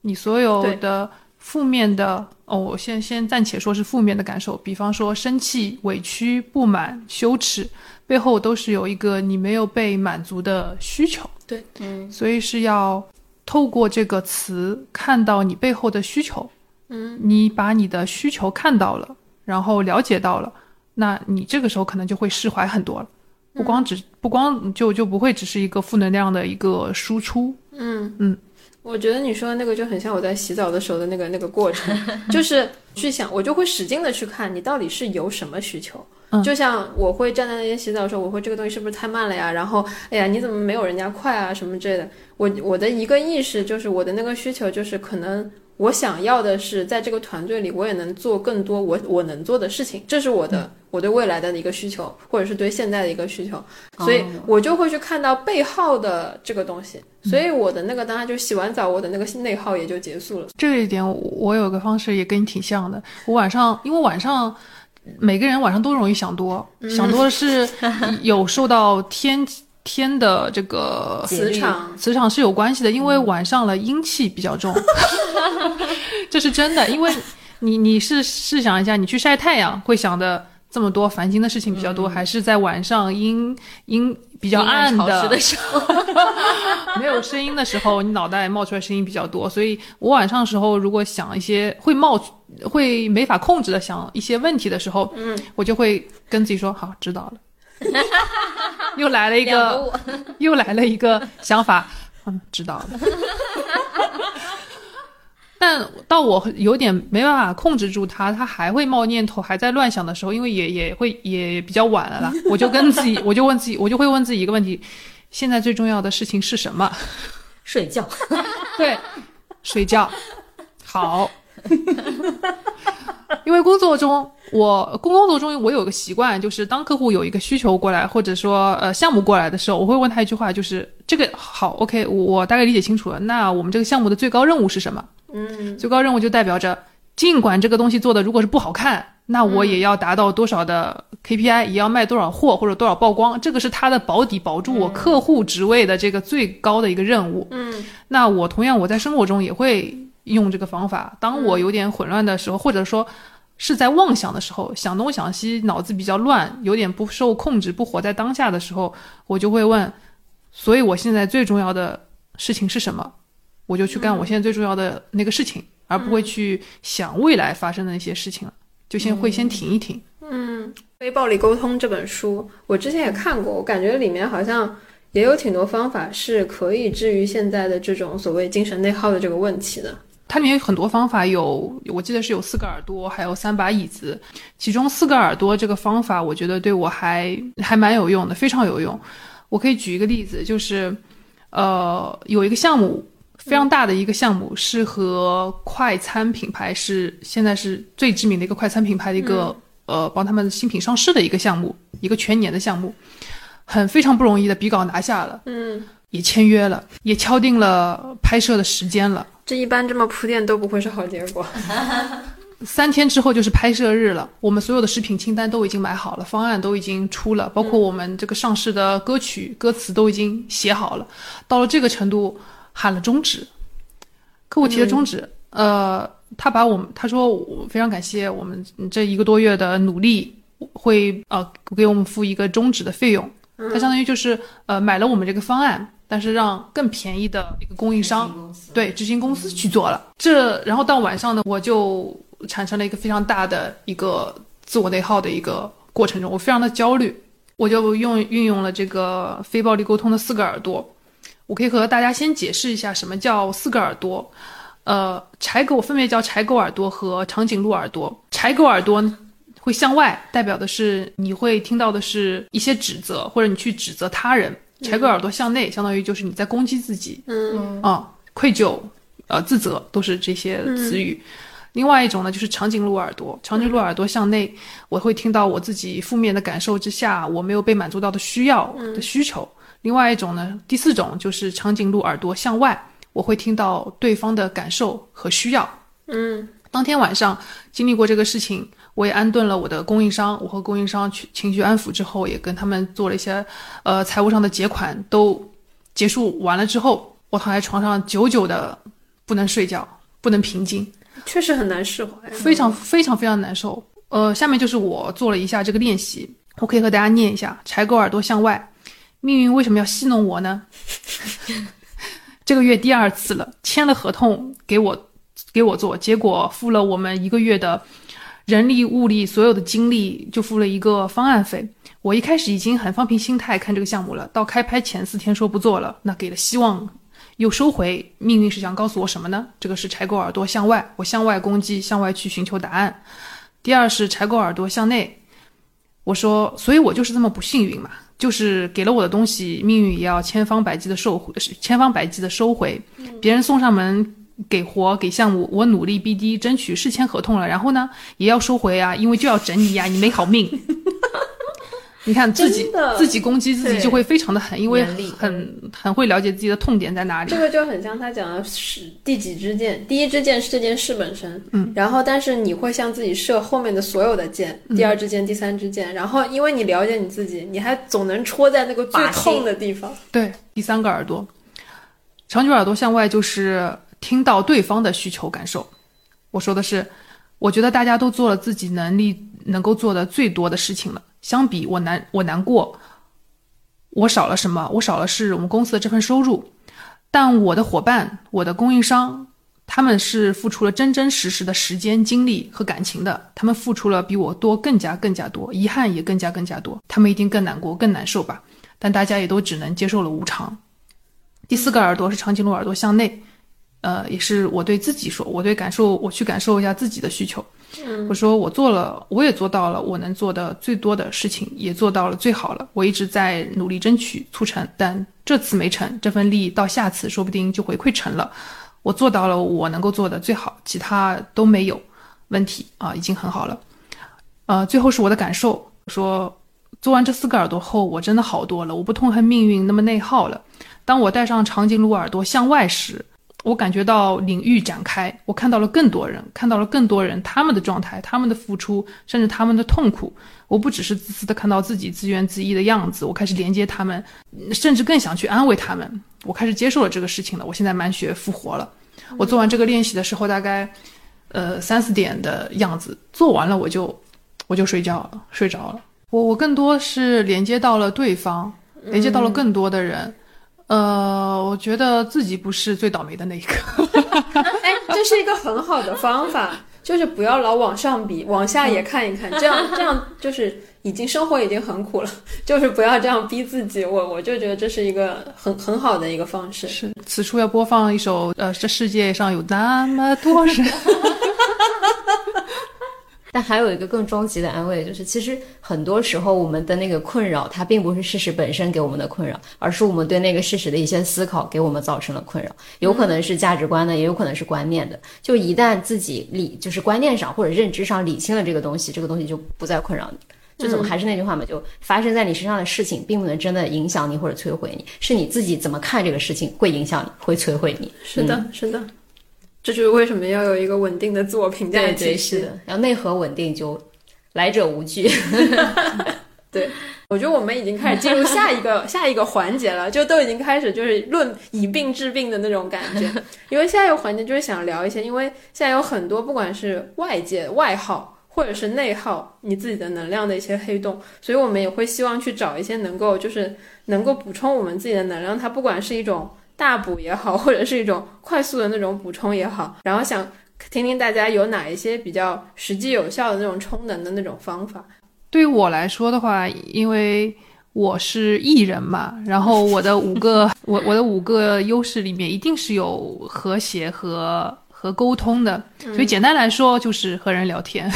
你所有的。负面的哦，我先先暂且说是负面的感受，比方说生气、委屈、不满、羞耻，背后都是有一个你没有被满足的需求。对，嗯，所以是要透过这个词看到你背后的需求。嗯，你把你的需求看到了，然后了解到了，那你这个时候可能就会释怀很多了，不光只不光就就不会只是一个负能量的一个输出。嗯嗯。我觉得你说的那个就很像我在洗澡的时候的那个那个过程，就是去想，我就会使劲的去看你到底是有什么需求。就像我会站在那边洗澡的时候，我会这个东西是不是太慢了呀？然后，哎呀，你怎么没有人家快啊？什么之类的。我我的一个意识就是我的那个需求就是可能。我想要的是，在这个团队里，我也能做更多我我能做的事情，这是我的我对未来的一个需求，或者是对现在的一个需求，所以我就会去看到背后的这个东西，所以我的那个当然就洗完澡，我的那个内耗也就结束了。这一点我有个方式也跟你挺像的，我晚上因为晚上每个人晚上都容易想多，想多是 有受到天。天的这个磁场，磁场是有关系的，因为晚上了阴气比较重，这是真的。因为你你是试想一下，你去晒太阳会想的这么多烦心的事情比较多，还是在晚上阴阴比较暗的时候，没有声音的时候，你脑袋冒出来声音比较多。所以我晚上的时候，如果想一些会冒会没法控制的想一些问题的时候，嗯，我就会跟自己说好，知道了。又来了一个，又来了一个想法，嗯，知道了。但到我有点没办法控制住他，他还会冒念头，还在乱想的时候，因为也也会也比较晚了啦，我就跟自己，我就问自己，我就会问自己一个问题：现在最重要的事情是什么？睡觉。对，睡觉。好。因为工作中，我工工作中我有个习惯，就是当客户有一个需求过来，或者说呃项目过来的时候，我会问他一句话，就是这个好，OK，我大概理解清楚了。那我们这个项目的最高任务是什么？嗯，最高任务就代表着，尽管这个东西做的如果是不好看，那我也要达到多少的 KPI，也要卖多少货或者多少曝光，这个是他的保底，保住我客户职位的这个最高的一个任务。嗯，那我同样我在生活中也会用这个方法，当我有点混乱的时候，或者说。是在妄想的时候，想东想西，脑子比较乱，有点不受控制，不活在当下的时候，我就会问：所以我现在最重要的事情是什么？我就去干我现在最重要的那个事情，而不会去想未来发生的那些事情了。就先会先停一停。嗯，《非暴力沟通》这本书，我之前也看过，我感觉里面好像也有挺多方法是可以治愈现在的这种所谓精神内耗的这个问题的。它里面有很多方法，有我记得是有四个耳朵，还有三把椅子。其中四个耳朵这个方法，我觉得对我还还蛮有用的，非常有用。我可以举一个例子，就是呃，有一个项目非常大的一个项目，是和快餐品牌是现在是最知名的一个快餐品牌的一个呃帮他们新品上市的一个项目，一个全年的项目，很非常不容易的，笔稿拿下了，嗯，也签约了，也敲定了拍摄的时间了。这一般这么铺垫都不会是好结果。三天之后就是拍摄日了，我们所有的视频清单都已经买好了，方案都已经出了，包括我们这个上市的歌曲歌词都已经写好了。到了这个程度，喊了终止，客户提了终止。呃，他把我们他说我非常感谢我们这一个多月的努力，会呃给我们付一个终止的费用。他相当于就是呃买了我们这个方案。但是让更便宜的一个供应商，对执行公司去做了。这，然后到晚上呢，我就产生了一个非常大的一个自我内耗的一个过程中，我非常的焦虑，我就用运用了这个非暴力沟通的四个耳朵，我可以和大家先解释一下什么叫四个耳朵，呃，柴狗分别叫柴狗耳朵和长颈鹿耳朵，柴狗耳朵会向外，代表的是你会听到的是一些指责，或者你去指责他人。柴狗耳朵向内，相当于就是你在攻击自己，嗯啊，愧疚，呃，自责，都是这些词语。另外一种呢，就是长颈鹿耳朵，长颈鹿耳朵向内，我会听到我自己负面的感受之下，我没有被满足到的需要的需求。另外一种呢，第四种就是长颈鹿耳朵向外，我会听到对方的感受和需要。嗯，当天晚上经历过这个事情。我也安顿了我的供应商，我和供应商去情绪安抚之后，也跟他们做了一些，呃，财务上的结款都结束完了之后，我躺在床上久久的不能睡觉，不能平静，确实很难释怀，非常非常非常难受。呃，下面就是我做了一下这个练习，我可以和大家念一下：柴狗耳朵向外，命运为什么要戏弄我呢？这个月第二次了，签了合同给我给我做，结果付了我们一个月的。人力物力所有的精力就付了一个方案费。我一开始已经很放平心态看这个项目了，到开拍前四天说不做了，那给了希望，又收回。命运是想告诉我什么呢？这个是柴狗耳朵向外，我向外攻击，向外去寻求答案。第二是柴狗耳朵向内，我说，所以我就是这么不幸运嘛，就是给了我的东西，命运也要千方百计的收回，千方百计的收回。别人送上门。给活给项目，我努力 BD 争取是签合同了，然后呢也要收回啊，因为就要整你呀，你没好命。你看自己自己攻击自己就会非常的狠，因为很很会了解自己的痛点在哪里。这个就很像他讲的是第几支箭，第一支箭是这件事本身，嗯，然后但是你会向自己射后面的所有的箭，第二支箭、第三支箭，然后因为你了解你自己，你还总能戳在那个最痛的地方。对，第三个耳朵，长久耳朵向外就是。听到对方的需求感受，我说的是，我觉得大家都做了自己能力能够做的最多的事情了。相比我难，我难过，我少了什么？我少了是我们公司的这份收入。但我的伙伴，我的供应商，他们是付出了真真实实的时间、精力和感情的。他们付出了比我多，更加更加多，遗憾也更加更加多。他们一定更难过、更难受吧？但大家也都只能接受了无常。第四个耳朵是长颈鹿耳朵向内。呃，也是我对自己说，我对感受，我去感受一下自己的需求。我说我做了，我也做到了我能做的最多的事情，也做到了最好了。我一直在努力争取促成，但这次没成，这份力到下次说不定就回馈成了。我做到了我能够做的最好，其他都没有问题啊，已经很好了。呃，最后是我的感受，说做完这四个耳朵后，我真的好多了，我不痛恨命运那么内耗了。当我戴上长颈鹿耳朵向外时。我感觉到领域展开，我看到了更多人，看到了更多人他们的状态，他们的付出，甚至他们的痛苦。我不只是自私的看到自己自怨自艾的样子，我开始连接他们，甚至更想去安慰他们。我开始接受了这个事情了。我现在满血复活了。我做完这个练习的时候，大概，呃三四点的样子，做完了我就我就睡觉了，睡着了。我我更多是连接到了对方，连接到了更多的人。呃，我觉得自己不是最倒霉的那一个。哎，这是一个很好的方法，就是不要老往上比，往下也看一看，这样这样就是已经生活已经很苦了，就是不要这样逼自己。我我就觉得这是一个很很好的一个方式。是，此处要播放一首呃，这世界上有那么多人。但还有一个更终极的安慰，就是其实很多时候我们的那个困扰，它并不是事实本身给我们的困扰，而是我们对那个事实的一些思考给我们造成了困扰。有可能是价值观的，也有可能是观念的。就一旦自己理，就是观念上或者认知上理清了这个东西，这个东西就不再困扰你。就怎么还是那句话嘛，就发生在你身上的事情，并不能真的影响你或者摧毁你，是你自己怎么看这个事情会影响你，会摧毁你。是的，是的。这就是为什么要有一个稳定的自我评价体系。的，然后内核稳定，就来者无惧。对，我觉得我们已经开始进入下一个 下一个环节了，就都已经开始就是论以病治病的那种感觉。因为下一个环节就是想聊一些，因为现在有很多不管是外界外耗或者是内耗你自己的能量的一些黑洞，所以我们也会希望去找一些能够就是能够补充我们自己的能量，它不管是一种。大补也好，或者是一种快速的那种补充也好，然后想听听大家有哪一些比较实际有效的那种充能的那种方法。对于我来说的话，因为我是艺人嘛，然后我的五个 我我的五个优势里面一定是有和谐和。和沟通的，所以简单来说就是和人聊天。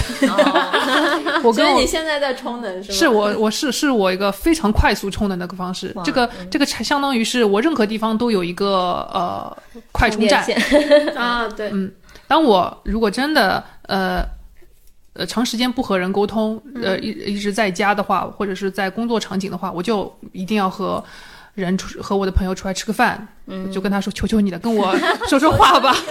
我跟你现在在充能是吗？是我，我是是我一个非常快速充能的个方式。这个这个相当于是我任何地方都有一个呃快充站 啊。对，嗯，当我如果真的呃呃长时间不和人沟通，呃一一直在家的话，或者是在工作场景的话，我就一定要和人出和我的朋友出来吃个饭，嗯就跟他说：“求求你了，跟我说说话吧。”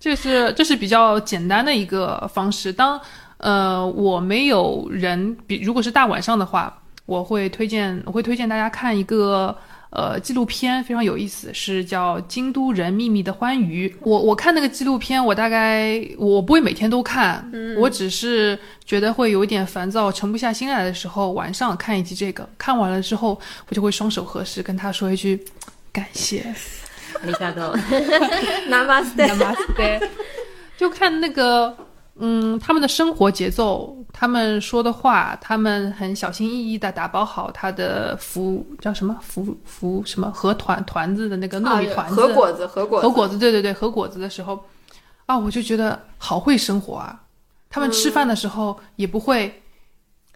这是这是比较简单的一个方式。当呃我没有人，比如果是大晚上的话，我会推荐我会推荐大家看一个呃纪录片，非常有意思，是叫《京都人秘密的欢愉》。我我看那个纪录片，我大概我不会每天都看，我只是觉得会有一点烦躁、沉不下心来的时候，晚上看一集这个。看完了之后，我就会双手合十，跟他说一句感谢。李佳都，Namaste，Namaste，就看那个，嗯，他们的生活节奏，他们说的话，他们很小心翼翼的打包好他的福叫什么？福福什么？和团团子的那个糯米团子，和果子，和果和果子，对对对，和果子的时候，啊，我就觉得好会生活啊，他们吃饭的时候也不会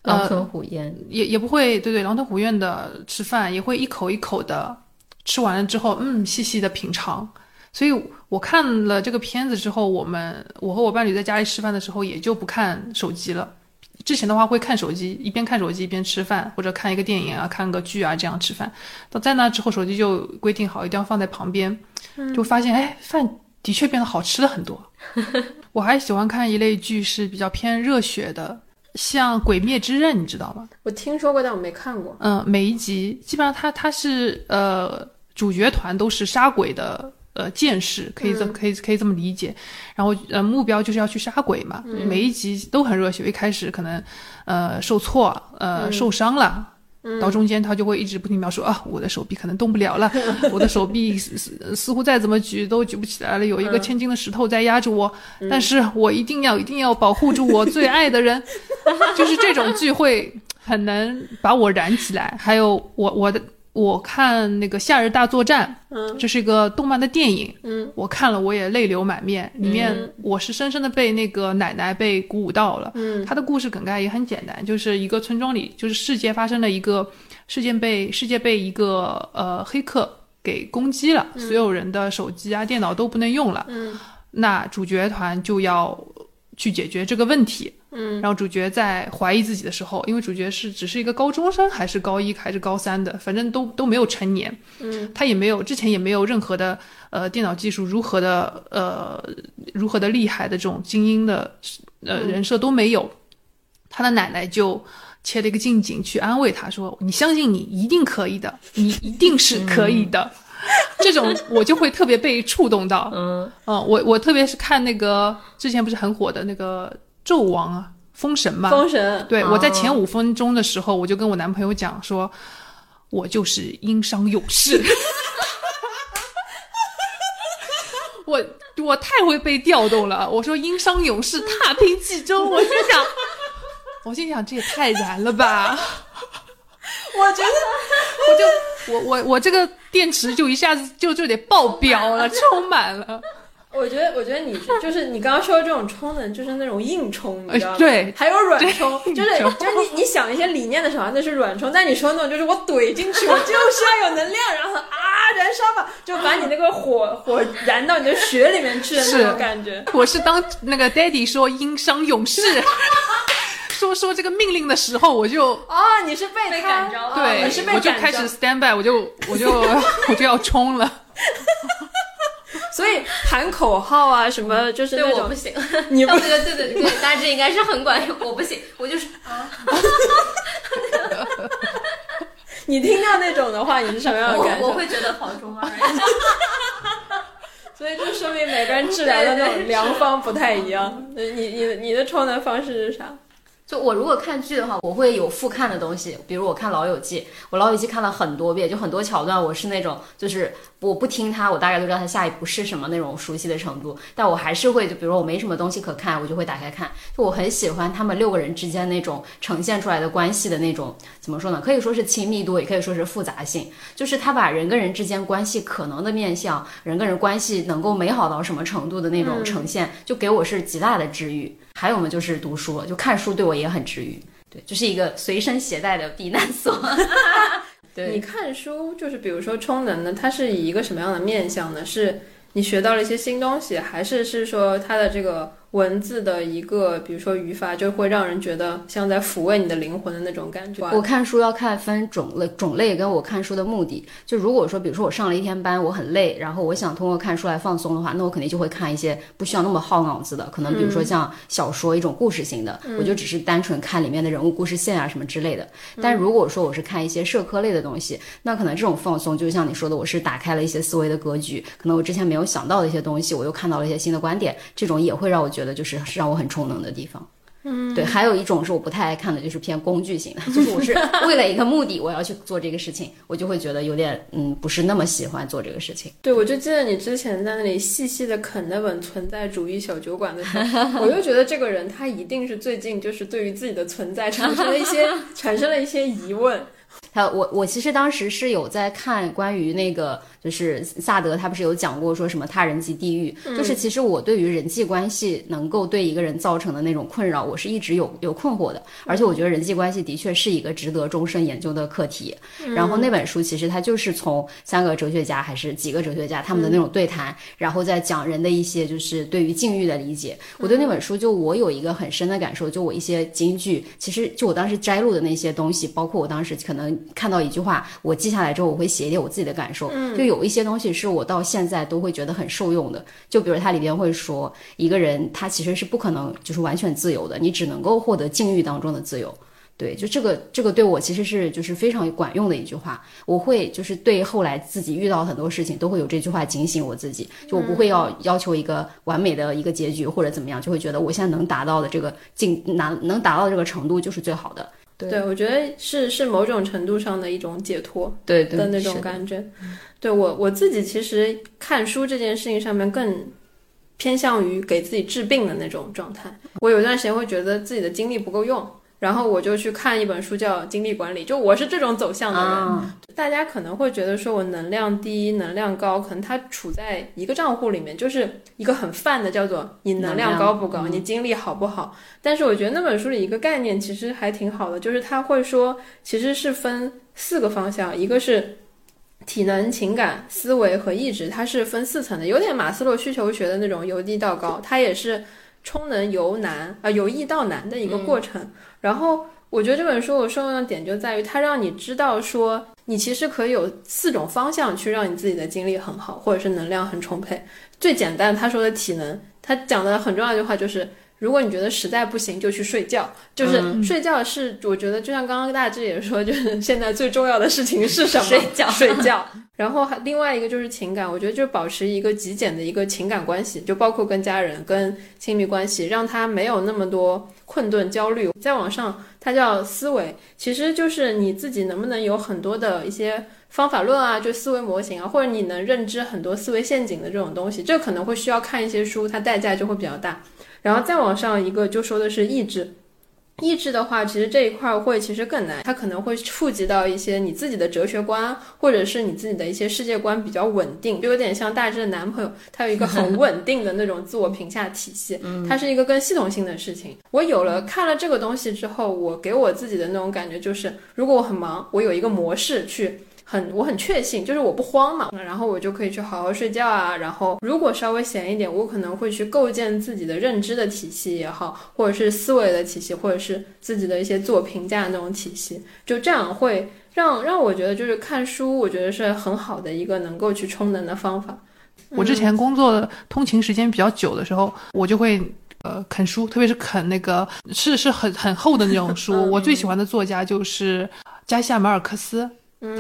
狼吞虎咽，也也不会对对狼吞虎咽的吃饭，也会一口一口的。吃完了之后，嗯，细细的品尝。所以我看了这个片子之后，我们我和我伴侣在家里吃饭的时候，也就不看手机了。之前的话会看手机，一边看手机一边吃饭，或者看一个电影啊，看个剧啊，这样吃饭。到在那之后，手机就规定好一定要放在旁边，就发现哎，饭的确变得好吃了很多。我还喜欢看一类剧是比较偏热血的。像《鬼灭之刃》，你知道吗？我听说过，但我没看过。嗯，每一集基本上他他是呃主角团都是杀鬼的呃剑士，可以这可以可以这么理解。然后呃目标就是要去杀鬼嘛，每一集都很热血。一开始可能呃受挫呃受伤了。到中间，他就会一直不停描述啊，我的手臂可能动不了了，我的手臂似似乎再怎么举都举不起来了，有一个千斤的石头在压着我，但是我一定要一定要保护住我最爱的人，就是这种聚会很能把我燃起来。还有我我的。我看那个《夏日大作战》，嗯，这是一个动漫的电影，嗯，我看了我也泪流满面。里面我是深深的被那个奶奶被鼓舞到了。嗯，他的故事梗概也很简单，就是一个村庄里，就是世界发生了一个事件，被世界被一个呃黑客给攻击了，所有人的手机啊、电脑都不能用了。嗯，那主角团就要去解决这个问题。嗯，然后主角在怀疑自己的时候，因为主角是只是一个高中生，还是高一，还是高三的，反正都都没有成年。嗯，他也没有之前也没有任何的呃电脑技术如何的呃如何的厉害的这种精英的呃人设都没有。他的奶奶就切了一个近景去安慰他说：“你相信你一定可以的，你一定是可以的。”这种我就会特别被触动到。嗯我我特别是看那个之前不是很火的那个《纣王》啊，《封神》嘛。封神。对，我在前五分钟的时候，我就跟我男朋友讲说，我就是殷商勇士。我我太会被调动了。我说殷商勇士 踏平冀州，我心想，我心想这也太燃了吧。我觉得，我就我我我这个电池就一下子就就得爆表了，充满了。我觉得，我觉得你就是你刚刚说的这种充能，就是那种硬充，你知道吗？对，还有软充，就是就是你你想一些理念的时候，那是软充。但你说那种就是我怼进去，我就是要有能量，然后啊燃烧吧，就把你那个火火燃到你的血里面去的那种感觉。我是当那个 Daddy 说殷商勇士。说说这个命令的时候，我就啊，你是被感召，对，你是被我就开始 stand by，我就我就 我就要冲了。所以喊口号啊，什么就是那种我不行，你不对对对对对，大致应该是很管用。我不行，我就是啊。你听到那种的话，你是什么样的感受？我会觉得好中二。所以就说明每个人治疗的那种良方不太一样。你你你的充能方式是啥？就我如果看剧的话，我会有复看的东西，比如我看《老友记》，我《老友记》看了很多遍，就很多桥段，我是那种就是我不听他，我大概都知道他下一步是什么那种熟悉的程度，但我还是会就比如说我没什么东西可看，我就会打开看。就我很喜欢他们六个人之间那种呈现出来的关系的那种怎么说呢？可以说是亲密度，也可以说是复杂性，就是他把人跟人之间关系可能的面向，人跟人关系能够美好到什么程度的那种呈现，就给我是极大的治愈。还有嘛，就是读书，就看书对我也很治愈，对，就是一个随身携带的避难所。对你看书，就是比如说充能的，它是以一个什么样的面向呢？是你学到了一些新东西，还是是说它的这个？文字的一个，比如说语法，就会让人觉得像在抚慰你的灵魂的那种感觉。我看书要看分种类，种类跟我看书的目的。就如果说，比如说我上了一天班，我很累，然后我想通过看书来放松的话，那我肯定就会看一些不需要那么耗脑子的，可能比如说像小说一种故事型的，我就只是单纯看里面的人物故事线啊什么之类的。但如果说我是看一些社科类的东西，那可能这种放松，就像你说的，我是打开了一些思维的格局，可能我之前没有想到的一些东西，我又看到了一些新的观点，这种也会让我觉得就是让我很。充能的地方，嗯，对，还有一种是我不太爱看的，就是偏工具型的，就是我是为了一个目的，我要去做这个事情，我就会觉得有点，嗯，不是那么喜欢做这个事情。对，我就记得你之前在那里细细的啃那本存在主义小酒馆的时候，我就觉得这个人他一定是最近就是对于自己的存在产生了一些产生了一些疑问。他我我其实当时是有在看关于那个。就是萨德，他不是有讲过说什么他人即地狱？就是其实我对于人际关系能够对一个人造成的那种困扰，我是一直有有困惑的。而且我觉得人际关系的确是一个值得终身研究的课题。然后那本书其实它就是从三个哲学家还是几个哲学家他们的那种对谈，然后再讲人的一些就是对于境遇的理解。我对那本书就我有一个很深的感受，就我一些金句，其实就我当时摘录的那些东西，包括我当时可能看到一句话，我记下来之后，我会写一点我自己的感受，就有。有一些东西是我到现在都会觉得很受用的，就比如它里边会说，一个人他其实是不可能就是完全自由的，你只能够获得境遇当中的自由。对，就这个这个对我其实是就是非常管用的一句话。我会就是对后来自己遇到很多事情都会有这句话警醒我自己，就我不会要要求一个完美的一个结局或者怎么样，就会觉得我现在能达到的这个境能能达到这个程度就是最好的。对，我觉得是是某种程度上的一种解脱，对的那种感觉。对我我自己其实看书这件事情上面更偏向于给自己治病的那种状态。我有段时间会觉得自己的精力不够用。然后我就去看一本书，叫《精力管理》。就我是这种走向的人，大家可能会觉得说我能量低、能量高，可能它处在一个账户里面，就是一个很泛的，叫做你能量高不高，你精力好不好。但是我觉得那本书里一个概念其实还挺好的，就是他会说其实是分四个方向，一个是体能、情感、思维和意志，它是分四层的，有点马斯洛需求学的那种由低到高，它也是充能由难啊由易到难的一个过程。然后我觉得这本书我受用的点就在于，它让你知道说，你其实可以有四种方向去让你自己的精力很好，或者是能量很充沛。最简单，他说的体能，他讲的很重要一句话就是，如果你觉得实在不行，就去睡觉。就是睡觉是，我觉得就像刚刚大志也说，就是现在最重要的事情是什么？睡觉。睡觉。然后还另外一个就是情感，我觉得就保持一个极简的一个情感关系，就包括跟家人、跟亲密关系，让他没有那么多困顿、焦虑。再往上，它叫思维，其实就是你自己能不能有很多的一些方法论啊，就思维模型啊，或者你能认知很多思维陷阱的这种东西，这可能会需要看一些书，它代价就会比较大。然后再往上一个就说的是意志。意志的话，其实这一块会其实更难，它可能会触及到一些你自己的哲学观，或者是你自己的一些世界观比较稳定，就有点像大志的男朋友，他有一个很稳定的那种自我评价体系，它是一个更系统性的事情。我有了看了这个东西之后，我给我自己的那种感觉就是，如果我很忙，我有一个模式去。很，我很确信，就是我不慌嘛，然后我就可以去好好睡觉啊。然后如果稍微闲一点，我可能会去构建自己的认知的体系也好，或者是思维的体系，或者是自己的一些自我评价那种体系。就这样会让让我觉得，就是看书，我觉得是很好的一个能够去充能的方法。我之前工作通勤时间比较久的时候，我就会呃啃书，特别是啃那个是是很很厚的那种书。我最喜欢的作家就是加西亚马尔克斯。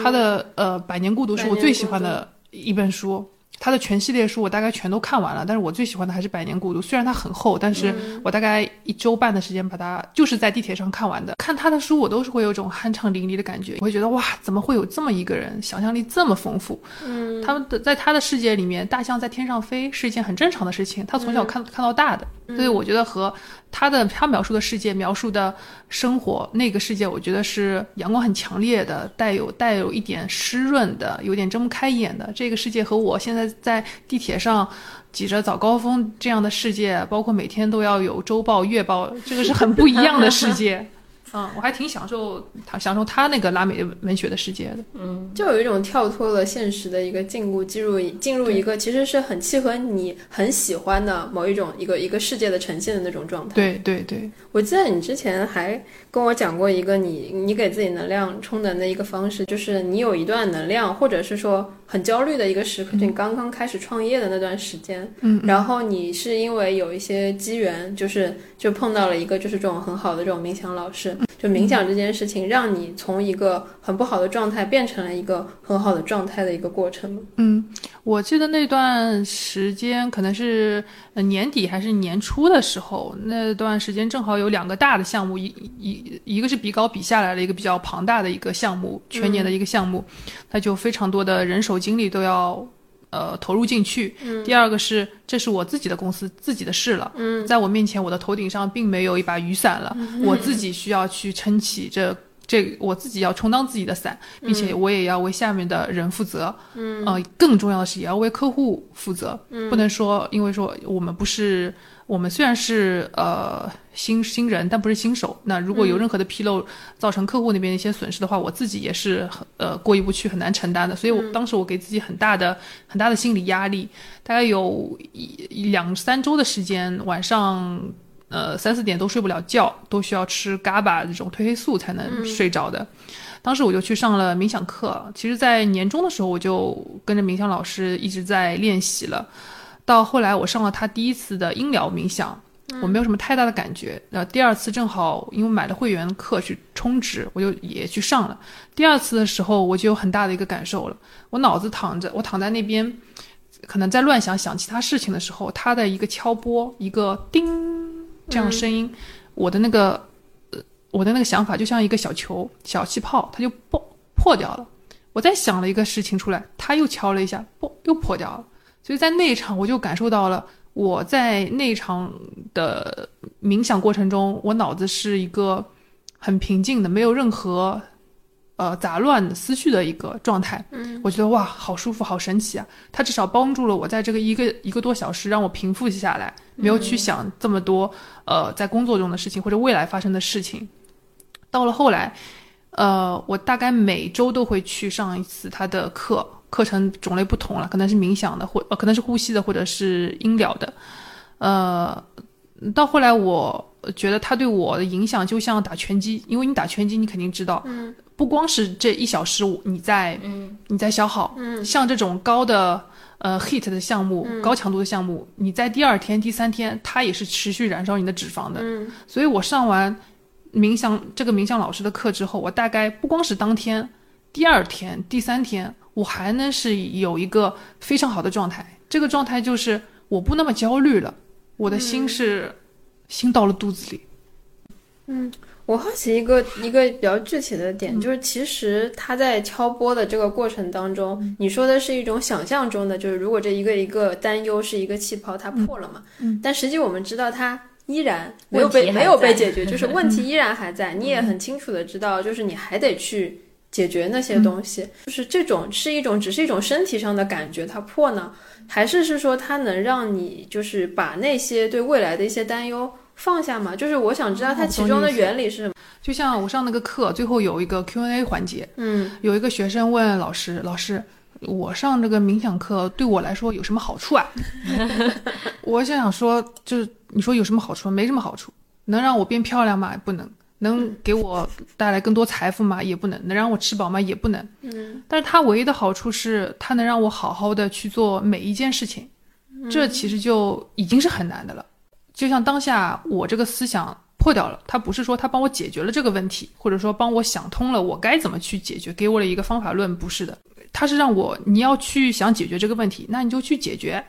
他的呃《百年孤独》是我最喜欢的一本书。他的全系列书我大概全都看完了，但是我最喜欢的还是《百年孤独》。虽然它很厚，但是我大概一周半的时间把它就是在地铁上看完的。看他的书，我都是会有种酣畅淋漓的感觉。我会觉得哇，怎么会有这么一个人，想象力这么丰富？嗯，他们的在他的世界里面，大象在天上飞是一件很正常的事情。他从小看看到大的，所以我觉得和他的他描述的世界描述的生活那个世界，我觉得是阳光很强烈的，带有带有一点湿润的，有点睁不开眼的。这个世界和我现在。在地铁上挤着早高峰这样的世界，包括每天都要有周报、月报，这个是很不一样的世界。嗯，我还挺享受他享受他那个拉美文学的世界的。嗯，就有一种跳脱了现实的一个禁锢，进入进入一个其实是很契合你很喜欢的某一种一个一个世界的呈现的那种状态。对对对，我记得你之前还跟我讲过一个你你给自己能量充能的一个方式，就是你有一段能量，或者是说很焦虑的一个时刻，就你刚刚开始创业的那段时间。嗯，然后你是因为有一些机缘，就是就碰到了一个就是这种很好的这种冥想老师。就冥想这件事情，让你从一个很不好的状态变成了一个很好的状态的一个过程吗？嗯，我记得那段时间可能是年底还是年初的时候，那段时间正好有两个大的项目，一一一个是比稿比下来了一个比较庞大的一个项目，全年的一个项目，那就非常多的人手精力都要。呃，投入进去。第二个是，这是我自己的公司，自己的事了。嗯，在我面前，我的头顶上并没有一把雨伞了，我自己需要去撑起这这，我自己要充当自己的伞，并且我也要为下面的人负责。嗯，呃，更重要的是，也要为客户负责。嗯，不能说，因为说我们不是。我们虽然是呃新新人，但不是新手。那如果有任何的纰漏，造成客户那边一些损失的话，我自己也是很呃过意不去，很难承担的。所以，我当时我给自己很大的很大的心理压力，大概有一两三周的时间，晚上呃三四点都睡不了觉，都需要吃嘎巴这种褪黑素才能睡着的。当时我就去上了冥想课。其实，在年终的时候，我就跟着冥想老师一直在练习了。到后来，我上了他第一次的音疗冥想，我没有什么太大的感觉。呃，第二次正好因为买了会员课去充值，我就也去上了。第二次的时候，我就有很大的一个感受了。我脑子躺着，我躺在那边，可能在乱想想其他事情的时候，他的一个敲拨，一个叮这样声音，我的那个呃，我的那个想法就像一个小球、小气泡，它就爆破掉了。我再想了一个事情出来，他又敲了一下，爆又破掉了。所以在那一场，我就感受到了我在那一场的冥想过程中，我脑子是一个很平静的，没有任何呃杂乱的思绪的一个状态。嗯，我觉得哇，好舒服，好神奇啊！它至少帮助了我在这个一个一个多小时，让我平复下来，没有去想这么多呃在工作中的事情或者未来发生的事情。到了后来，呃，我大概每周都会去上一次他的课。课程种类不同了，可能是冥想的，或呃可能是呼吸的，或者是音疗的。呃，到后来我觉得他对我的影响就像打拳击，因为你打拳击，你肯定知道，嗯，不光是这一小时你在，嗯，你在消耗，嗯，像这种高的呃，heat 的项目，高强度的项目，你在第二天、第三天，它也是持续燃烧你的脂肪的。嗯。所以我上完冥想这个冥想老师的课之后，我大概不光是当天，第二天、第三天，我还能是有一个非常好的状态。这个状态就是我不那么焦虑了，我的心是、心到了肚子里。嗯我好奇一个一个比较具体的点，就是其实他在敲钵的这个过程当中，你说的是一种想象中的，就是如果这一个一个担忧是一个气泡，它破了嘛，嗯。但实际我们知道它依然没有被没有被解决，就是问题 依然还在，你也很清楚的知道，就是你还得去解决那些东西，就是这种是一种只是一种身体上的感觉，它破呢，还是是说它能让你就是把那些对未来的一些担忧放下嘛？就是我想知道它哦其中的原理是什么。就像我上那个课，最后有一个 Q&A 环节，嗯有一个学生问老师：“老师，我上这个冥想课对我来说有什么好处啊？” 我想想说，就是你说有什么好处？没什么好处。能让我变漂亮吗？不能。能给我带来更多财富吗？也不能。能让我吃饱吗？也不能。嗯但是它唯一的好处是，它能让我好好的去做每一件事情，这其实就已经是很难的了。就像当下我这个思想破掉了，它不是说它帮我解决了这个问题，或者说帮我想通了我该怎么去解决，给我了一个方法论，不是的，它是让我你要去想解决这个问题，那你就去解决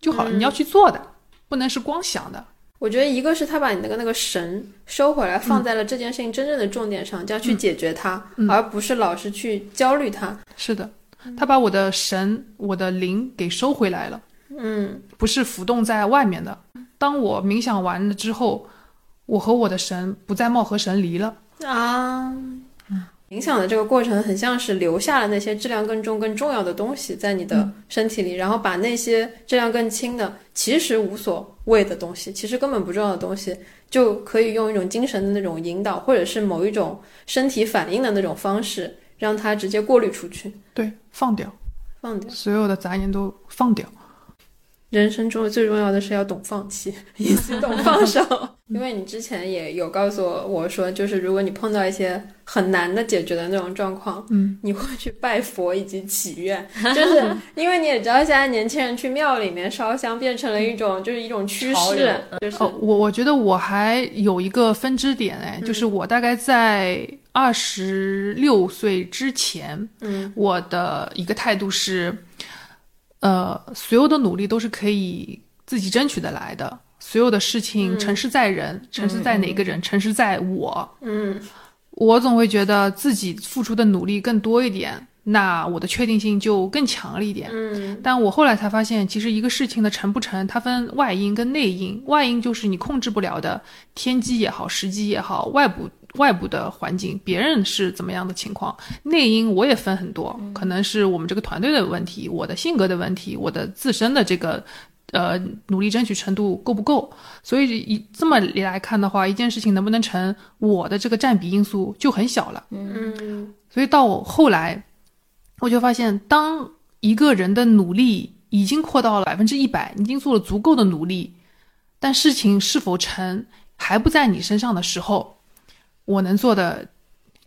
就好了，你要去做的，不能是光想的。我觉得一个是他把你那个那个神收回来，放在了这件事情真正的重点上，就要去解决它，嗯而不是老是去焦虑它。是的，他把我的神、我的灵给收回来了。嗯不是浮动在外面的。当我冥想完了之后，我和我的神不再貌合神离了。啊，冥想的这个过程很像是留下了那些质量更重、更重要的东西在你的身体里，然后把那些质量更轻的、其实无所谓的东西，其实根本不重要的东西，就可以用一种精神的那种引导，或者是某一种身体反应的那种方式，让它直接过滤出去，对，放掉放掉。所有的杂念都放掉。人生中最重要的是要懂放弃，以及懂放手。因为你之前也有告诉我我说，就是如果你碰到一些很难的解决的那种状况，嗯，你会去拜佛以及祈愿，就是因为你也知道现在年轻人去庙里面烧香变成了一种就是一种趋势，就是哦，我我觉得我还有一个分支点哎，就是我大概在二十六岁之前，嗯。我的一个态度是，呃，所有的努力都是可以自己争取的来的。所有的事情，成事在人，成事在哪个人，成事在我。嗯我总会觉得自己付出的努力更多一点，那我的确定性就更强了一点。嗯但我后来才发现，其实一个事情的成不成，它分外因跟内因。外因就是你控制不了的，天机也好，时机也好，外部外部的环境，别人是怎么样的情况。内因我也分很多，可能是我们这个团队的问题，我的性格的问题，我的自身的这个。呃，努力争取程度够不够？所以以这么来看的话，一件事情能不能成，我的这个占比因素就很小了。嗯所以到后来，我就发现，当一个人的努力已经扩到了百分之一百，你已经做了足够的努力，但事情是否成还不在你身上的时候，我能做的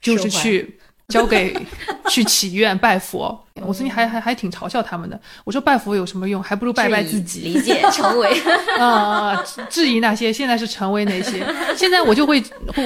就是去交给 去祈愿拜佛。我曾经还还还挺嘲笑他们的，我说拜佛有什么用？还不如拜拜自己。理解 成为啊、质疑那些，现在是成为那些。现在我就会，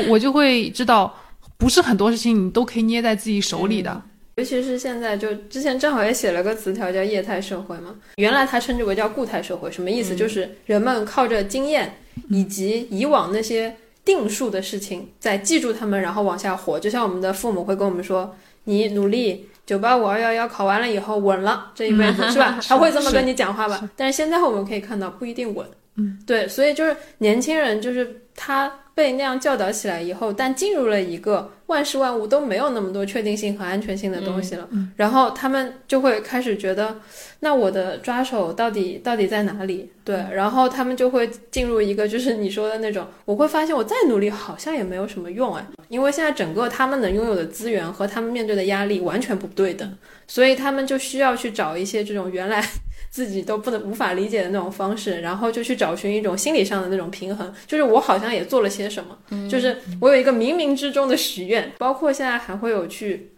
我就会知道，不是很多事情你都可以捏在自己手里的。尤其是现在，就之前正好也写了个词条叫业态社会嘛，原来它称之为叫固态社会，什么意思？就是人们靠着经验以及以往那些定数的事情，在记住他们，然后往下活。就像我们的父母会跟我们说，你努力。九八五二幺幺考完了以后稳了，这一辈子、是吧？他会这么跟你讲话吧？但是现在我们可以看到不一定稳，嗯，对，所以就是年轻人就是他被那样教导起来以后，但进入了一个万事万物都没有那么多确定性和安全性的东西了，然后他们就会开始觉得，那我的抓手到底到底在哪里？对，然后他们就会进入一个就是你说的那种，我会发现我再努力好像也没有什么用哎，因为现在整个他们能拥有的资源和他们面对的压力完全不对等，所以他们就需要去找一些这种原来。自己都不能无法理解的那种方式，然后就去找寻一种心理上的那种平衡，就是我好像也做了些什么，就是我有一个冥冥之中的许愿，包括现在还会有去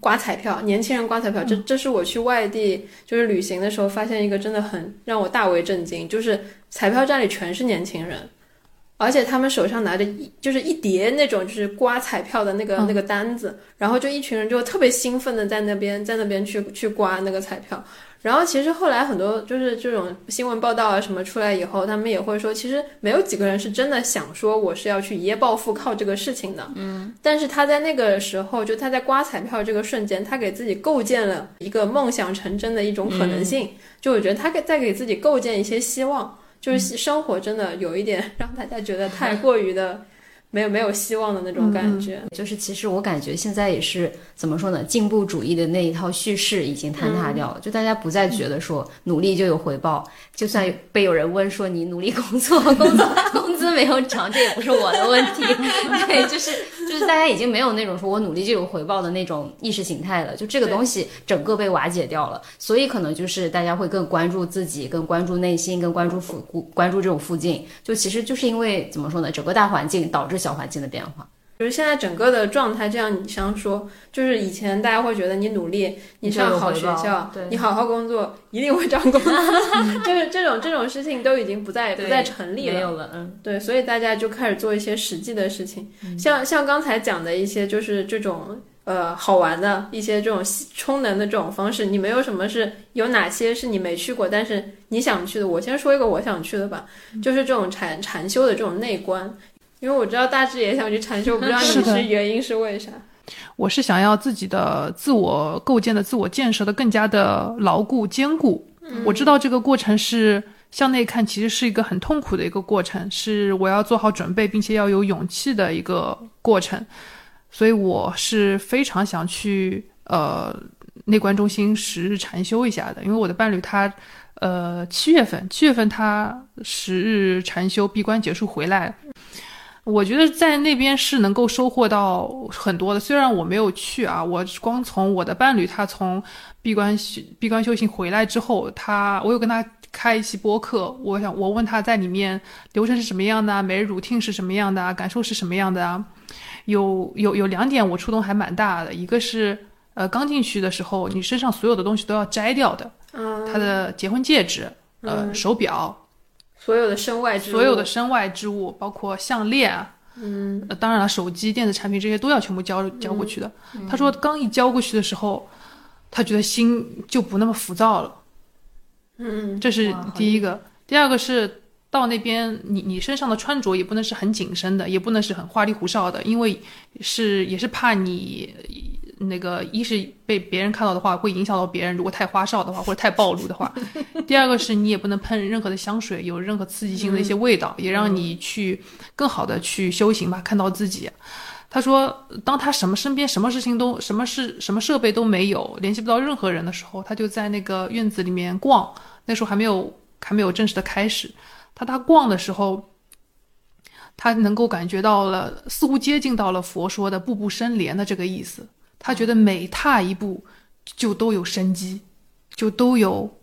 刮彩票，年轻人刮彩票，这这是我去外地就是旅行的时候发现一个真的很让我大为震惊，就是彩票站里全是年轻人，而且他们手上拿着一就是一叠那种就是刮彩票的那个、那个单子，然后就一群人就特别兴奋的在那边在那边去去刮那个彩票。然后其实后来很多就是这种新闻报道啊什么出来以后，他们也会说，其实没有几个人是真的想说我是要去一夜暴富靠这个事情的。嗯，但是他在那个时候，就他在刮彩票这个瞬间，他给自己构建了一个梦想成真的一种可能性。就我觉得他给在给自己构建一些希望，就是生活真的有一点 让大家觉得太过于的。没有没有希望的那种感觉，就是其实我感觉现在也是怎么说呢？进步主义的那一套叙事已经坍塌掉了，就大家不再觉得说努力就有回报，就算被有人问说你努力工作，工作工资没有涨，这也不是我的问题。对，就是就是大家已经没有那种说我努力就有回报的那种意识形态了，就这个东西整个被瓦解掉了，所以可能就是大家会更关注自己，更关注内心，更关注附关注这种附近。就其实就是因为怎么说呢？整个大环境导致。小环境的变化，就是现在整个的状态，这样你像说，就是以前大家会觉得你努力，你上好学校，你好好工作，一定会涨工资，就是这种这种事情都已经不再不再成立了，没有了，嗯，对，所以大家就开始做一些实际的事情，像像刚才讲的一些，就是这种呃好玩的一些这种充能的这种方式，你没有什么是有哪些是你没去过，但是你想去的？我先说一个我想去的吧，就是这种禅禅修的这种内观。因为我知道大志也想去禅修，我不知道你是原因是为啥？我是想要自己的自我构建的自我建设的更加的牢固坚固。我知道这个过程是向内看，其实是一个很痛苦的一个过程，是我要做好准备，并且要有勇气的一个过程。所以我是非常想去呃内观中心十日禅修一下的，因为我的伴侣他呃七月份七月份他十日禅修闭关结束回来。我觉得在那边是能够收获到很多的，虽然我没有去啊，我光从我的伴侣他从闭关修闭关修行回来之后，他我有跟他开一期播客，我想我问他在里面流程是什么样的，每日 routine 是什么样的，感受是什么样的啊？有有有两点我触动还蛮大的，一个是呃刚进去的时候，你身上所有的东西都要摘掉的，他的结婚戒指，呃手表。所有的身外之物，所有的身外之物，包括项链，嗯，当然了，手机、电子产品这些都要全部交交过去的。他说，刚一交过去的时候，他觉得心就不那么浮躁了。嗯，这是第一个。第二个是到那边，你你身上的穿着也不能是很紧身的，也不能是很花里胡哨的，因为是也是怕你。那个一是被别人看到的话，会影响到别人。如果太花哨的话，或者太暴露的话，第二个是你也不能喷任何的香水，有任何刺激性的一些味道，也让你去更好的去修行吧，看到自己。他说，当他什么身边什么事情都什么事什么设备都没有，联系不到任何人的时候，他就在那个院子里面逛。那时候还没有还没有正式的开始。他他逛的时候，他能够感觉到了，似乎接近到了佛说的步步生莲的这个意思。他觉得每踏一步就都有生机，就都有，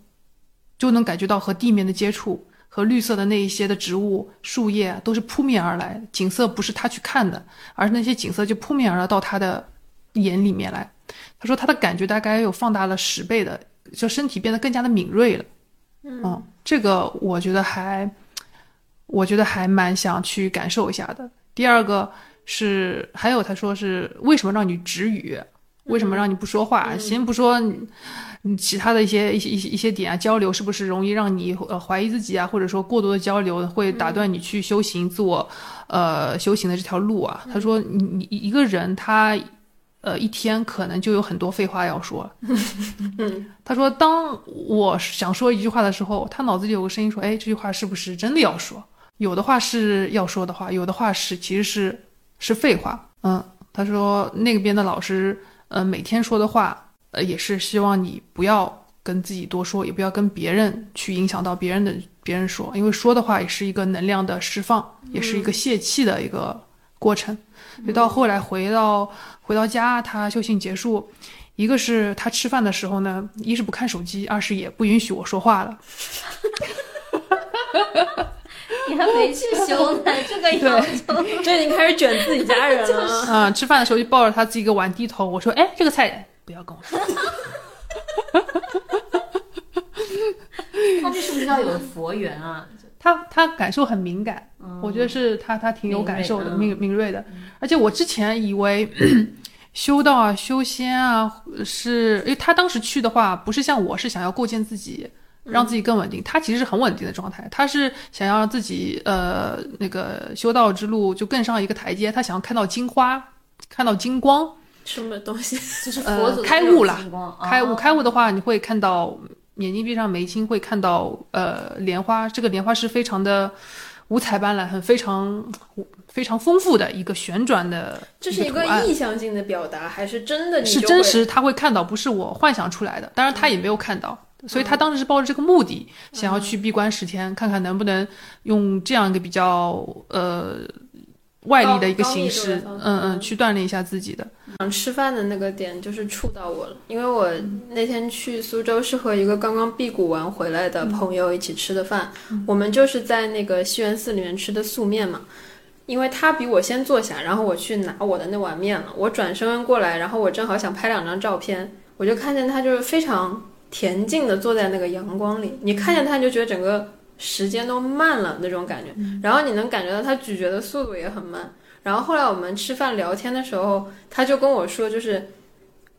就能感觉到和地面的接触，和绿色的那一些的植物、树叶都是扑面而来，景色不是他去看的，而是那些景色就扑面而来到他的眼里面来。他说他的感觉大概有放大了十倍的，就身体变得更加的敏锐了。嗯，这个我觉得还，我觉得还蛮想去感受一下的。第二个。是，还有他说是为什么让你止语？为什么让你不说话？先不说，你，其他的一些一些一些一些点啊，交流是不是容易让你呃怀疑自己啊？或者说过多的交流会打断你去修行自我，呃，修行的这条路啊？他说你你一个人他，呃，一天可能就有很多废话要说。他说当我想说一句话的时候，他脑子里有个声音说，哎，这句话是不是真的要说？有的话是要说的话，有的话是其实是。是废话，嗯，他说那边的老师，呃，每天说的话，呃，也是希望你不要跟自己多说，也不要跟别人去影响到别人的，别人说，因为说的话也是一个能量的释放，也是一个泄气的一个过程。所以到后来回到回到家，他修行结束，一个是他吃饭的时候呢，一是不看手机，二是也不允许我说话了。你还没去修呢，这个要求，这已经开始卷自己家人了。嗯，吃饭的时候就抱着他自己一个碗低头。我说：“哎，这个菜不要跟我说。他这是不是要有佛缘啊？他他感受很敏感，我觉得是他他挺有感受的，敏敏锐的。而且我之前以为 修道啊、修仙啊，是因为他当时去的话，不是像我是想要构建自己，让自己更稳定。他其实是很稳定的状态，他是想要让自己呃那个修道之路就更上一个台阶，他想要看到金花，看到金光。什么东西？就是佛祖开悟了，开悟开悟的话，你会看到。眼睛闭上，眉心会看到呃莲花，这个莲花是非常的五彩斑斓，很非常非常丰富的一个旋转的。这是一个意象性的表达，还是真的？是真实，他会看到，不是我幻想出来的。当然，他也没有看到，所以他当时是抱着这个目的，想要去闭关十天，看看能不能用这样一个比较呃。外力的一个形式，嗯嗯，去锻炼一下自己的。想吃饭的那个点就是触到我了，因为我那天去苏州是和一个刚刚辟谷完回来的朋友一起吃的饭，我们就是在那个西园寺里面吃的素面嘛。因为他比我先坐下，然后我去拿我的那碗面了。我转身过来，然后我正好想拍两张照片，我就看见他就是非常恬静的坐在那个阳光里，你看见他你就觉得整个。时间都慢了那种感觉，然后你能感觉到他咀嚼的速度也很慢。然后后来我们吃饭聊天的时候，他就跟我说，就是，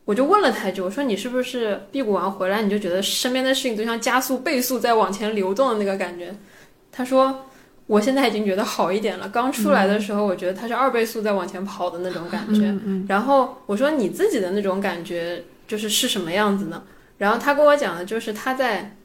我就问了他一句，我说你是不是辟谷完回来你就觉得身边的事情都像加速倍速在往前流动的那个感觉？他说我现在已经觉得好一点了，刚出来的时候我觉得他是二倍速在往前跑的那种感觉。然后我说你自己的那种感觉就是是什么样子呢？然后他跟我讲的就是他在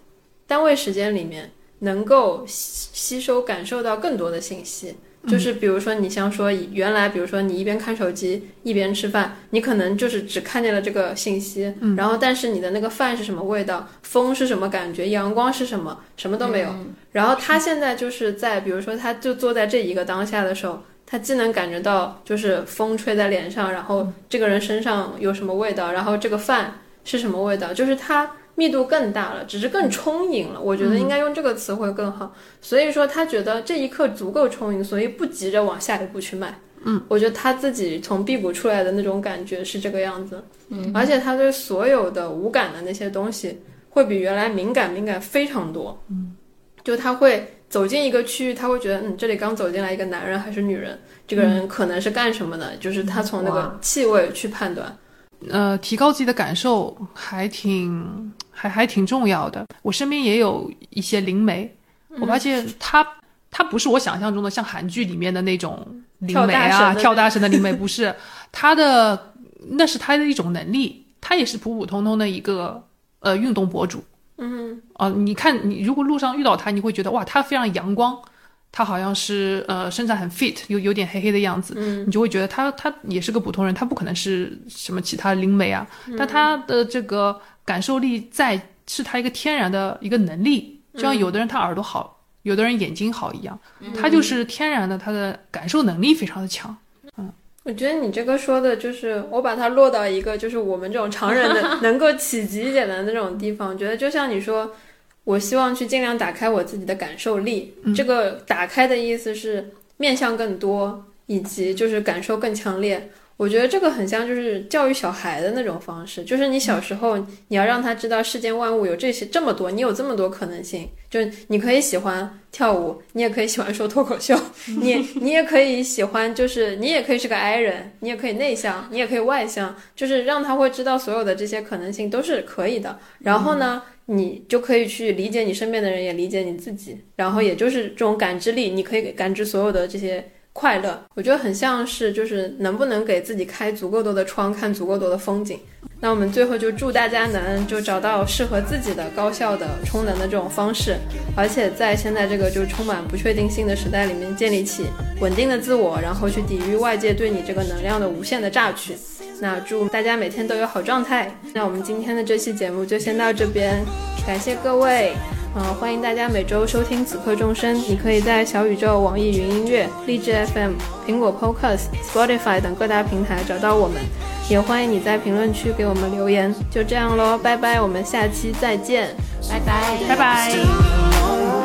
单位时间里面。能够吸吸收、感受到更多的信息，就是比如说，你像说原来，比如说你一边看手机一边吃饭，你可能就是只看见了这个信息，然后但是你的那个饭是什么味道，风是什么感觉，阳光是什么，什么都没有。然后他现在就是在，比如说，他就坐在这一个当下的时候，他既能感觉到就是风吹在脸上，然后这个人身上有什么味道，然后这个饭是什么味道，就是它。密度更大了，只是更充盈了。我觉得应该用这个词会更好。所以说他觉得这一刻足够充盈，所以不急着往下一步去迈。嗯，我觉得他自己从辟谷出来的那种感觉是这个样子。嗯，而且他对所有的无感的那些东西会比原来敏感敏感非常多。嗯，就他会走进一个区域，他会觉得嗯，这里刚走进来一个男人还是女人，这个人可能是干什么的，就是他从那个气味去判断。呃，提高自己的感受还挺还还挺重要的。我身边也有一些灵媒，我发现他他不是我想象中的像韩剧里面的那种灵媒啊，跳大神的灵媒不是，他的那是他的一种能力，他也是普普通通的一个呃运动博主。嗯，哦，你看你如果路上遇到他，你会觉得哇，他非常阳光。他好像是呃身材很 fit，有有点黑黑的样子，你就会觉得他他也是个普通人，他不可能是什么其他灵媒啊。但他的这个感受力在是他一个天然的一个能力，就像有的人他耳朵好，有的人眼睛好一样，他就是天然的他的感受能力非常的强。嗯，我觉得你这个说的就是我把它落到一个就是我们这种常人的 能够企及一点的那种地方，觉得就像你说。我希望去尽量打开我自己的感受力，这个打开的意思是面向更多，以及就是感受更强烈。我觉得这个很像就是教育小孩的那种方式，就是你小时候你要让他知道世间万物有这些这么多，你有这么多可能性，就是你可以喜欢跳舞，你也可以喜欢说脱口秀，你你也可以喜欢，就是你也可以是个 I 人，你也可以内向，你也可以外向，就是让他会知道所有的这些可能性都是可以的。然后呢？你就可以去理解你身边的人，也理解你自己，然后也就是这种感知力，你可以感知所有的这些快乐。我觉得很像是，就是能不能给自己开足够多的窗，看足够多的风景。那我们最后就祝大家能就找到适合自己的高效的充能的这种方式，而且在现在这个就充满不确定性的时代里面，建立起稳定的自我，然后去抵御外界对你这个能量的无限的榨取。那祝大家每天都有好状态。那我们今天的这期节目就先到这边，感谢各位，嗯，欢迎大家每周收听《此刻众生》，你可以在小宇宙、网易云音乐、荔枝 FM、苹果 Podcast、Spotify 等各大平台找到我们，也欢迎你在评论区给我们留言。就这样喽，拜拜，我们下期再见，拜拜，拜拜。